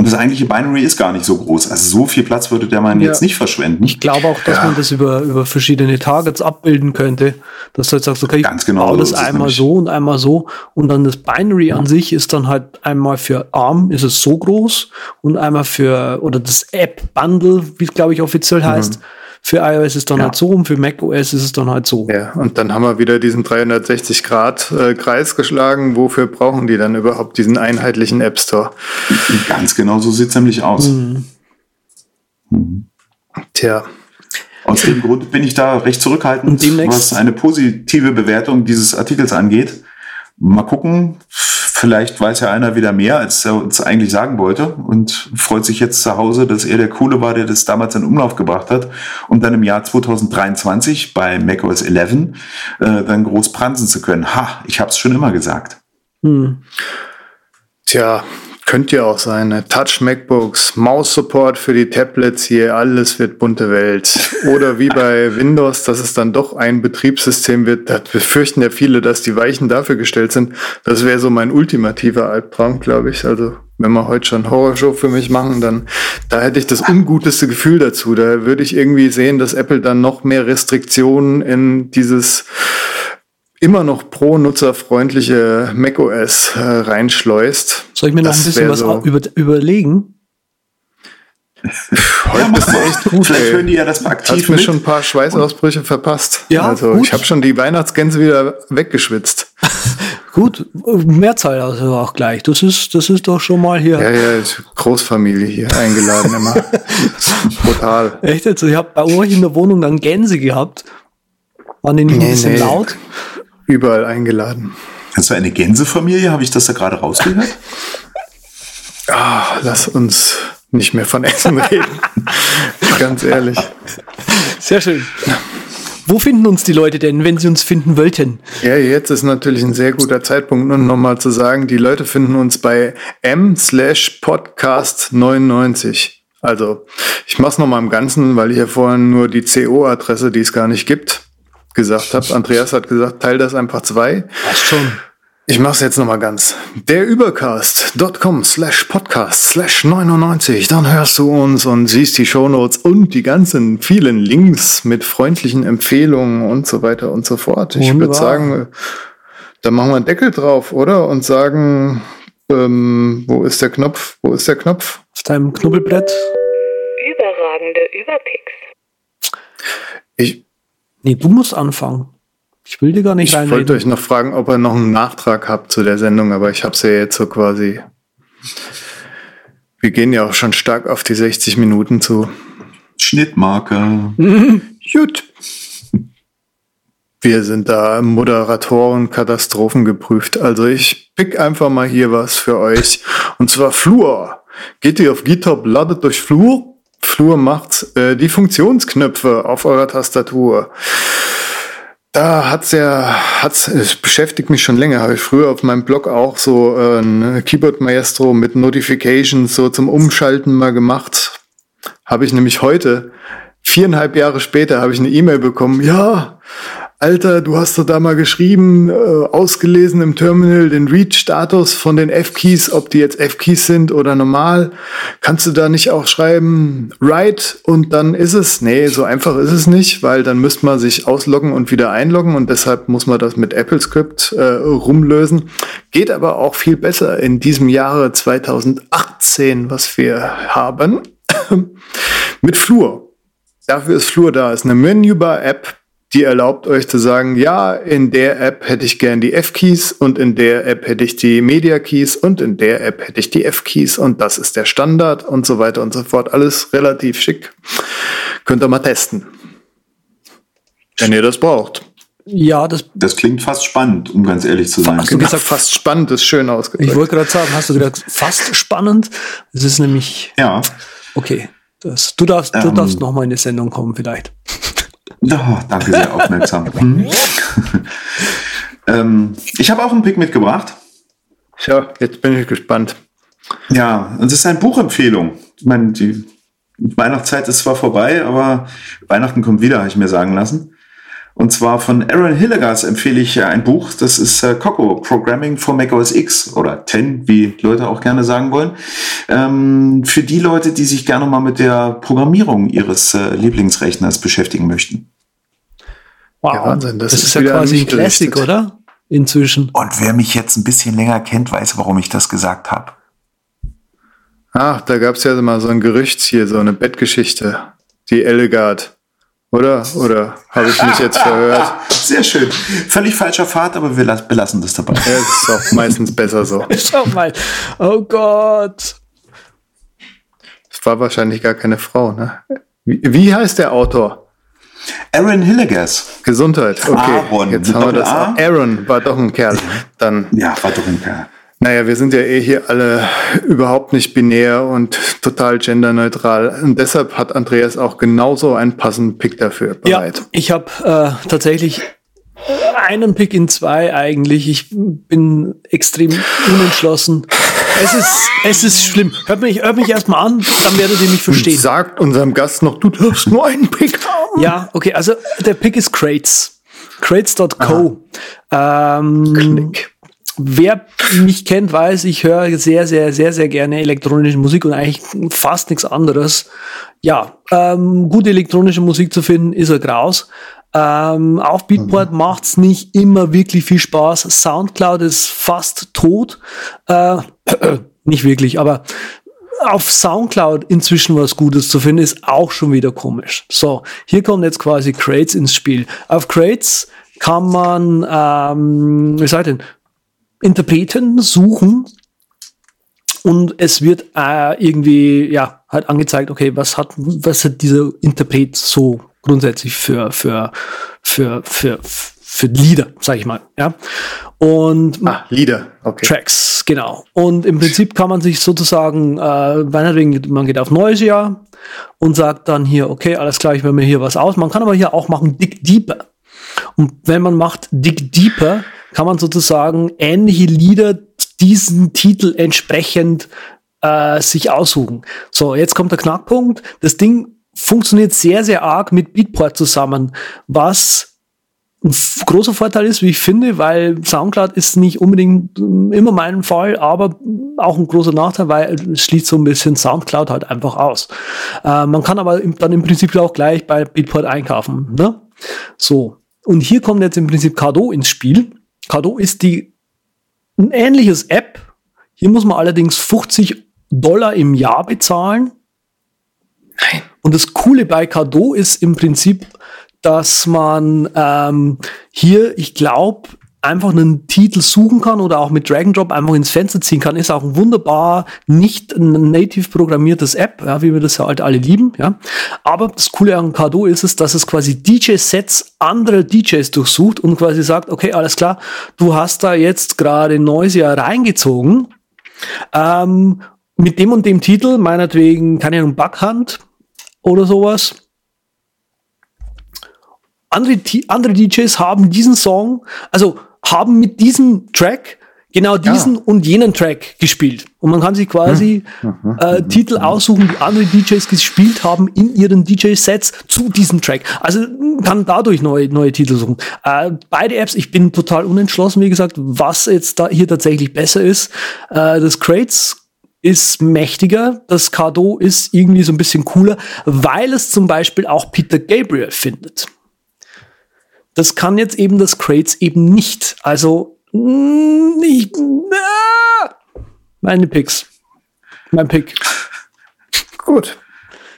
Und das eigentliche Binary ist gar nicht so groß. Also so viel Platz würde der man Ja. jetzt nicht verschwenden. Ich glaube auch, dass Ja. man das über, über verschiedene Targets abbilden könnte. Dass du jetzt sagst, okay, ich Ganz genau baue das einmal so und einmal so. Und dann das Binary an sich ist dann halt einmal für ARM ist es so groß und einmal für, oder das App-Bundle, wie es glaube ich offiziell heißt, für iOS ist dann Ja. halt so und für macOS ist es dann halt so. Ja, und dann haben wir wieder diesen 360 Grad äh, Kreis geschlagen. Wofür brauchen die dann überhaupt diesen einheitlichen App Store? Ganz genau so sieht es nämlich aus. Tja, Aus dem Grund bin ich da recht zurückhaltend, was eine positive Bewertung dieses Artikels angeht. Mal gucken, vielleicht weiß ja einer wieder mehr, als er uns eigentlich sagen wollte und freut sich jetzt zu Hause, dass er der Coole war, der das damals in Umlauf gebracht hat und dann im Jahr 2023 bei macOS 11 äh, dann groß pranzen zu können. Ha, ich habe es schon immer gesagt. Hm. Tja, könnte ja auch sein. Ne? Touch MacBooks, Maus-Support für die Tablets hier, alles wird bunte Welt. Oder wie bei Windows, dass es dann doch ein Betriebssystem wird. Da befürchten ja viele, dass die Weichen dafür gestellt sind. Das wäre so mein ultimativer Albtraum, glaube ich. Also wenn wir heute schon Horrorshow für mich machen, dann da hätte ich das unguteste Gefühl dazu. Da würde ich irgendwie sehen, dass Apple dann noch mehr Restriktionen in dieses immer noch pro nutzerfreundliche macOS äh, reinschleust. Soll ich mir noch ein bisschen was so. über, überlegen? Ja, bist du echt gut. Vielleicht ey. hören die ja das Hast aktiv mir mit. schon ein paar Schweißausbrüche verpasst. Ja, also gut. ich habe schon die Weihnachtsgänse wieder weggeschwitzt. Gut, Mehrzahl also auch gleich. Das ist, das ist doch schon mal hier. Ja, ja, Großfamilie hier eingeladen immer. Brutal. Echt jetzt? Ich habe bei euch in der Wohnung dann Gänse gehabt. Waren die nicht ein Nee, bisschen nee. laut? Überall eingeladen. Hast du eine Gänsefamilie? Habe ich das da gerade rausgehört? Ah, lass uns nicht mehr von Essen reden. Ganz ehrlich. Sehr schön. Wo finden uns die Leute denn, wenn sie uns finden wollten? Ja, jetzt ist natürlich ein sehr guter Zeitpunkt, um nochmal zu sagen, die Leute finden uns bei m slash podcast 99. Also, ich mach's nochmal im Ganzen, weil ich ja vorhin nur die CO-Adresse, die es gar nicht gibt, gesagt habe. Andreas hat gesagt, teil das einfach zwei. Passt schon. Ich mach's jetzt nochmal ganz. Der Übercast.com slash podcast slash 99. Dann hörst du uns und siehst die Shownotes und die ganzen vielen Links mit freundlichen Empfehlungen und so weiter und so fort. Ich würde sagen, da machen wir einen Deckel drauf, oder? Und sagen, Ähm, wo ist der Knopf? Wo ist der Knopf? Auf deinem Knubbelbrett. Überragende Überpicks. Ich, Nee, du musst anfangen. Ich will dir gar nicht ich wollte euch noch fragen, ob ihr noch einen Nachtrag habt zu der Sendung, aber ich habe es ja jetzt so quasi. Wir gehen ja auch schon stark auf die 60 Minuten zu. Schnittmarker. Gut. Wir sind da Moderatoren Katastrophen geprüft. Also ich pick einfach mal hier was für euch. Und zwar Flur. Geht ihr auf GitHub, ladet durch Flur. Flur macht äh, die Funktionsknöpfe auf eurer Tastatur. Da hat's ja, hat's, es beschäftigt mich schon länger. Habe ich früher auf meinem Blog auch so äh, ein Keyboard Maestro mit Notifications so zum Umschalten mal gemacht. Habe ich nämlich heute, viereinhalb Jahre später, habe ich eine E-Mail bekommen. Ja, Alter, du hast doch da mal geschrieben, äh, ausgelesen im Terminal den Read-Status von den F-Keys, ob die jetzt F-Keys sind oder normal. Kannst du da nicht auch schreiben, write und dann ist es? Nee, so einfach ist es nicht, weil dann müsste man sich ausloggen und wieder einloggen und deshalb muss man das mit AppleScript äh, rumlösen. Geht aber auch viel besser in diesem Jahre 2018, was wir haben, mit Flur. Dafür ist Flur da. Ist eine Menübar-App, die erlaubt euch zu sagen, ja, in der App hätte ich gern die F-Keys und in der App hätte ich die Media-Keys und in der App hätte ich die F-Keys und das ist der Standard und so weiter und so fort. Alles relativ schick. Könnt ihr mal testen. Wenn ihr das braucht. Ja, das, Das klingt fast spannend, um ganz ehrlich zu sein. Hast du Genau, gesagt- fast spannend ist schön ausgedrückt. ich wollte gerade sagen, hast du gesagt, fast spannend. Es ist nämlich, Ja. okay. Das, du darfst, du Ähm. darfst noch mal in die Sendung kommen, vielleicht. Ja, danke sehr aufmerksam. Hm. ähm, ich habe auch einen Pick mitgebracht. Tja, jetzt bin ich gespannt. Ja, und es ist eine Buchempfehlung. Ich meine, die Weihnachtszeit ist zwar vorbei, aber Weihnachten kommt wieder, habe ich mir sagen lassen. Und zwar von Aaron Hillegas empfehle ich äh, ein Buch, das ist äh, Coco, Programming for Mac OS X oder 10, wie Leute auch gerne sagen wollen. Ähm, für die Leute, die sich gerne mal mit der Programmierung ihres äh, Lieblingsrechners beschäftigen möchten. Wow. Ja, Wahnsinn, das das, ist ist ja quasi ein Classic, oder? Inzwischen. Und wer mich jetzt ein bisschen länger kennt, weiß, warum ich das gesagt habe. Ach, da gab's ja mal so ein Gerücht hier, so eine Bettgeschichte. Die Elegard. Oder? Oder habe ich mich jetzt verhört? Sehr schön. Völlig falscher Pfad, aber wir las- belassen das dabei. Ja, das ist auch meistens besser so. Schau mal. Oh Gott. Es war wahrscheinlich gar keine Frau, ne? Wie, wie heißt der Autor? Aaron Hillegas. Gesundheit. Okay, Aaron, jetzt haben wir das. Aaron war doch ein Kerl. Dann, Ja, war doch ein Kerl. Naja, wir sind ja eh hier alle überhaupt nicht binär und total genderneutral. Und deshalb hat Andreas auch genauso einen passenden Pick dafür Ja, bereit. ich habe äh, tatsächlich einen Pick in zwei eigentlich. Ich bin extrem unentschlossen. Es ist, es ist schlimm. Hört mich, hört mich erstmal an, dann werdet ihr mich verstehen. Sagt unserem Gast noch, du darfst nur einen Pick haben. Ja, okay, also der Pick ist Crates. Crates.co. Ähm, Klick. Wer mich kennt, weiß, ich höre sehr, sehr, sehr, sehr gerne elektronische Musik und eigentlich fast nichts anderes. Ja, ähm, gute elektronische Musik zu finden, ist ein Graus. Ähm, auf Beatport macht's nicht immer wirklich viel Spaß. Soundcloud ist fast tot. Äh, nicht wirklich, aber auf Soundcloud inzwischen was Gutes zu finden, ist auch schon wieder komisch. So, hier kommt jetzt quasi Crates ins Spiel. Auf Crates kann man, ähm, wie sagt denn, Interpreten suchen und es wird äh, irgendwie ja halt angezeigt, okay, was hat was hat dieser Interpret so grundsätzlich für für für für für Lieder, sag ich mal, ja. Und Ah, Lieder. Okay. Tracks, genau. Und im Prinzip kann man sich sozusagen, äh, meinetwegen, man geht auf neues Jahr und sagt dann hier, okay, alles klar, ich will mir hier was aus. Man kann aber hier auch machen Dig Deeper. Und wenn man macht Dig Deeper, kann man sozusagen ähnliche Lieder diesen Titel entsprechend äh, sich aussuchen. So, jetzt kommt der Knackpunkt. Das Ding funktioniert sehr, sehr arg mit Beatport zusammen, was ein großer Vorteil ist, wie ich finde, weil Soundcloud ist nicht unbedingt ähm, immer mein Fall, aber auch ein großer Nachteil, weil es schließt so ein bisschen Soundcloud halt einfach aus. Äh, man kann aber im, dann im Prinzip auch gleich bei Beatport einkaufen. Ne? So. Und hier kommt jetzt im Prinzip Kado ins Spiel. Kado ist die ein ähnliches App. Hier muss man allerdings 50 Dollar im Jahr bezahlen. Nein. Und das Coole bei Kado ist im Prinzip, dass man ähm, hier, ich glaube, einfach einen Titel suchen kann oder auch mit Drag and Drop einfach ins Fenster ziehen kann, ist auch ein wunderbar nicht native programmiertes App, ja, wie wir das ja halt alle lieben, ja. Aber das Coole an Kado ist es, dass es quasi DJ-Sets anderer DJs durchsucht und quasi sagt, okay, alles klar, du hast da jetzt gerade Noisia reingezogen, ähm, mit dem und dem Titel, meinetwegen, keine Ahnung, Backhand oder sowas, andere, andere DJs haben diesen Song, also haben mit diesem Track genau diesen ja. und jenen Track gespielt. Und man kann sich quasi hm. äh, Titel aussuchen, die andere DJs gespielt haben in ihren DJ-Sets zu diesem Track. Also kann dadurch neue, neue Titel suchen. Äh, beide Apps, ich bin total unentschlossen, wie gesagt, was jetzt da hier tatsächlich besser ist. Äh, das Crates ist mächtiger, das Kado ist irgendwie so ein bisschen cooler, weil es zum Beispiel auch Peter Gabriel findet. Das kann jetzt eben das Crates eben nicht. Also, nicht. Ah, meine Picks. Mein Pick. Gut.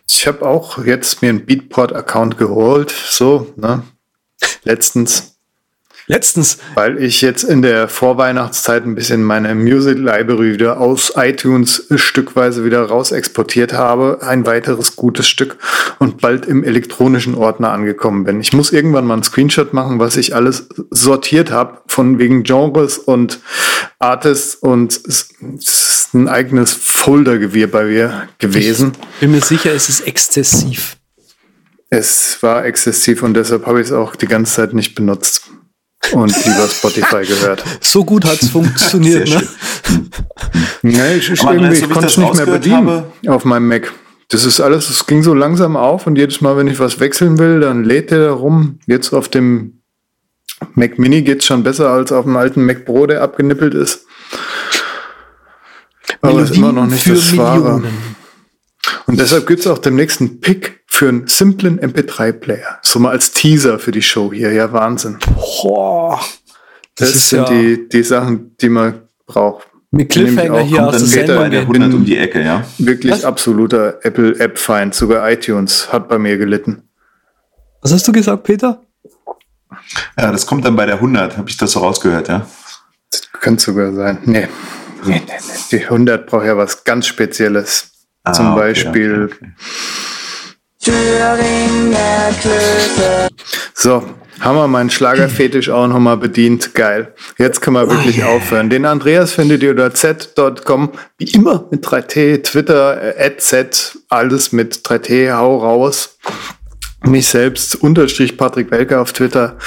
Ich habe auch jetzt mir einen Beatport-Account geholt. So, ne? Letztens. Letztens. Weil ich jetzt in der Vorweihnachtszeit ein bisschen meine Music Library wieder aus iTunes stückweise wieder raus exportiert habe. Ein weiteres gutes Stück und bald im elektronischen Ordner angekommen bin. Ich muss irgendwann mal einen Screenshot machen, was ich alles sortiert habe, von wegen Genres und Artists und es ist ein eigenes Foldergewirr bei mir gewesen. Ich bin mir sicher, es ist exzessiv. Es war exzessiv und deshalb habe ich es auch die ganze Zeit nicht benutzt und lieber Spotify gehört. So gut hat es funktioniert, ne? nee, ich, ich, irgendwie, ich konnte es nicht mehr bedienen habe. auf meinem Mac. Das ist alles, es ging so langsam auf und jedes Mal, wenn ich was wechseln will, dann lädt der da rum. Jetzt auf dem Mac Mini geht es schon besser als auf dem alten Mac Pro, der abgenippelt ist. Aber es ist immer noch nicht das Wahre. Und deshalb gibt es auch demnächst einen Pick für einen simplen MP3-Player. So mal als Teaser für die Show hier. Ja, Wahnsinn. Boah, das, das sind ja die, die Sachen, die man braucht. Mit Cliffhanger hier aus der Sendung. Der 100 um die Ecke, ja. Wirklich Was? absoluter Apple-App-Feind. Sogar iTunes hat bei mir gelitten. Was hast du gesagt, Peter? Ja, das kommt dann bei der 100, habe ich das so rausgehört, ja? Das könnte sogar sein. Nee. Nee, nee, nee. Die 100 braucht ja was ganz Spezielles. Ah, Zum Beispiel. Okay, okay. So, haben wir meinen Schlagerfetisch auch nochmal bedient. Geil. Jetzt können wir wirklich oh, yeah. aufhören. Den Andreas findet ihr unter z.com, wie immer mit 3T, Twitter, äh, z, alles mit 3T, hau raus. Mich selbst, unterstrich Patrick Welker auf Twitter,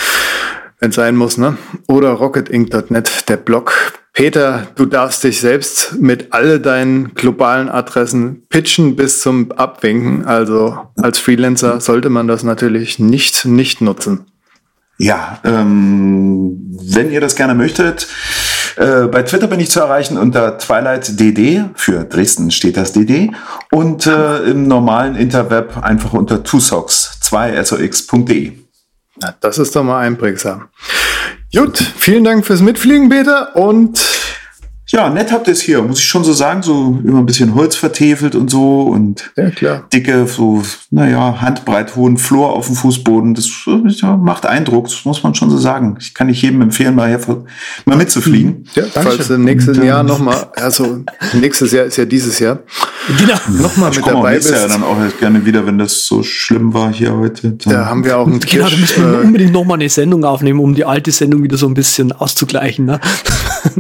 wenn es sein muss, ne? Oder rocketinc.net, der Blog Peter, du darfst dich selbst mit all deinen globalen Adressen pitchen bis zum Abwinken. Also als Freelancer sollte man das natürlich nicht, nicht nutzen. Ja, ähm, wenn ihr das gerne möchtet, äh, bei Twitter bin ich zu erreichen unter twilightdd, für Dresden steht das DD, und äh, im normalen Interweb einfach unter tusox2sox.de. Na, das ist doch mal einprägsam. Gut, vielen Dank fürs Mitfliegen, Peter. Und ja, nett habt ihr es hier, muss ich schon so sagen. So immer ein bisschen Holz vertefelt und so und ja, klar. dicke, so, naja, handbreit hohen Flor auf dem Fußboden. Das ja, macht Eindruck, das muss man schon so sagen. Ich kann nicht jedem empfehlen, mal, hier, mal mitzufliegen. Ja, Dankeschön. falls im nächsten Jahr nochmal, also nächstes Jahr ist ja dieses Jahr, Genau. Nochmal mit dabei bist. Ja, dann auch gerne wieder, wenn das so schlimm war hier heute. Da haben wir auch einen Genau, da müssen wir äh, unbedingt nochmal eine Sendung aufnehmen, um die alte Sendung wieder so ein bisschen auszugleichen. Ne?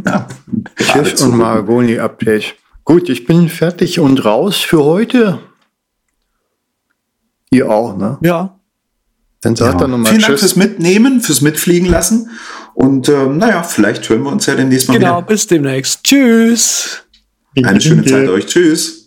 Ja, Kirsch und Mahagoni-Update. Gut, ich bin fertig und raus für heute. Ihr auch, ne? Ja. Dann sagt ja. er nochmal Vielen Tschüss. Dank fürs Mitnehmen, fürs Mitfliegen lassen. Und ähm, naja, vielleicht hören wir uns ja demnächst mal genau, wieder. Genau, bis demnächst. Tschüss. Eine schöne Zeit euch. Tschüss.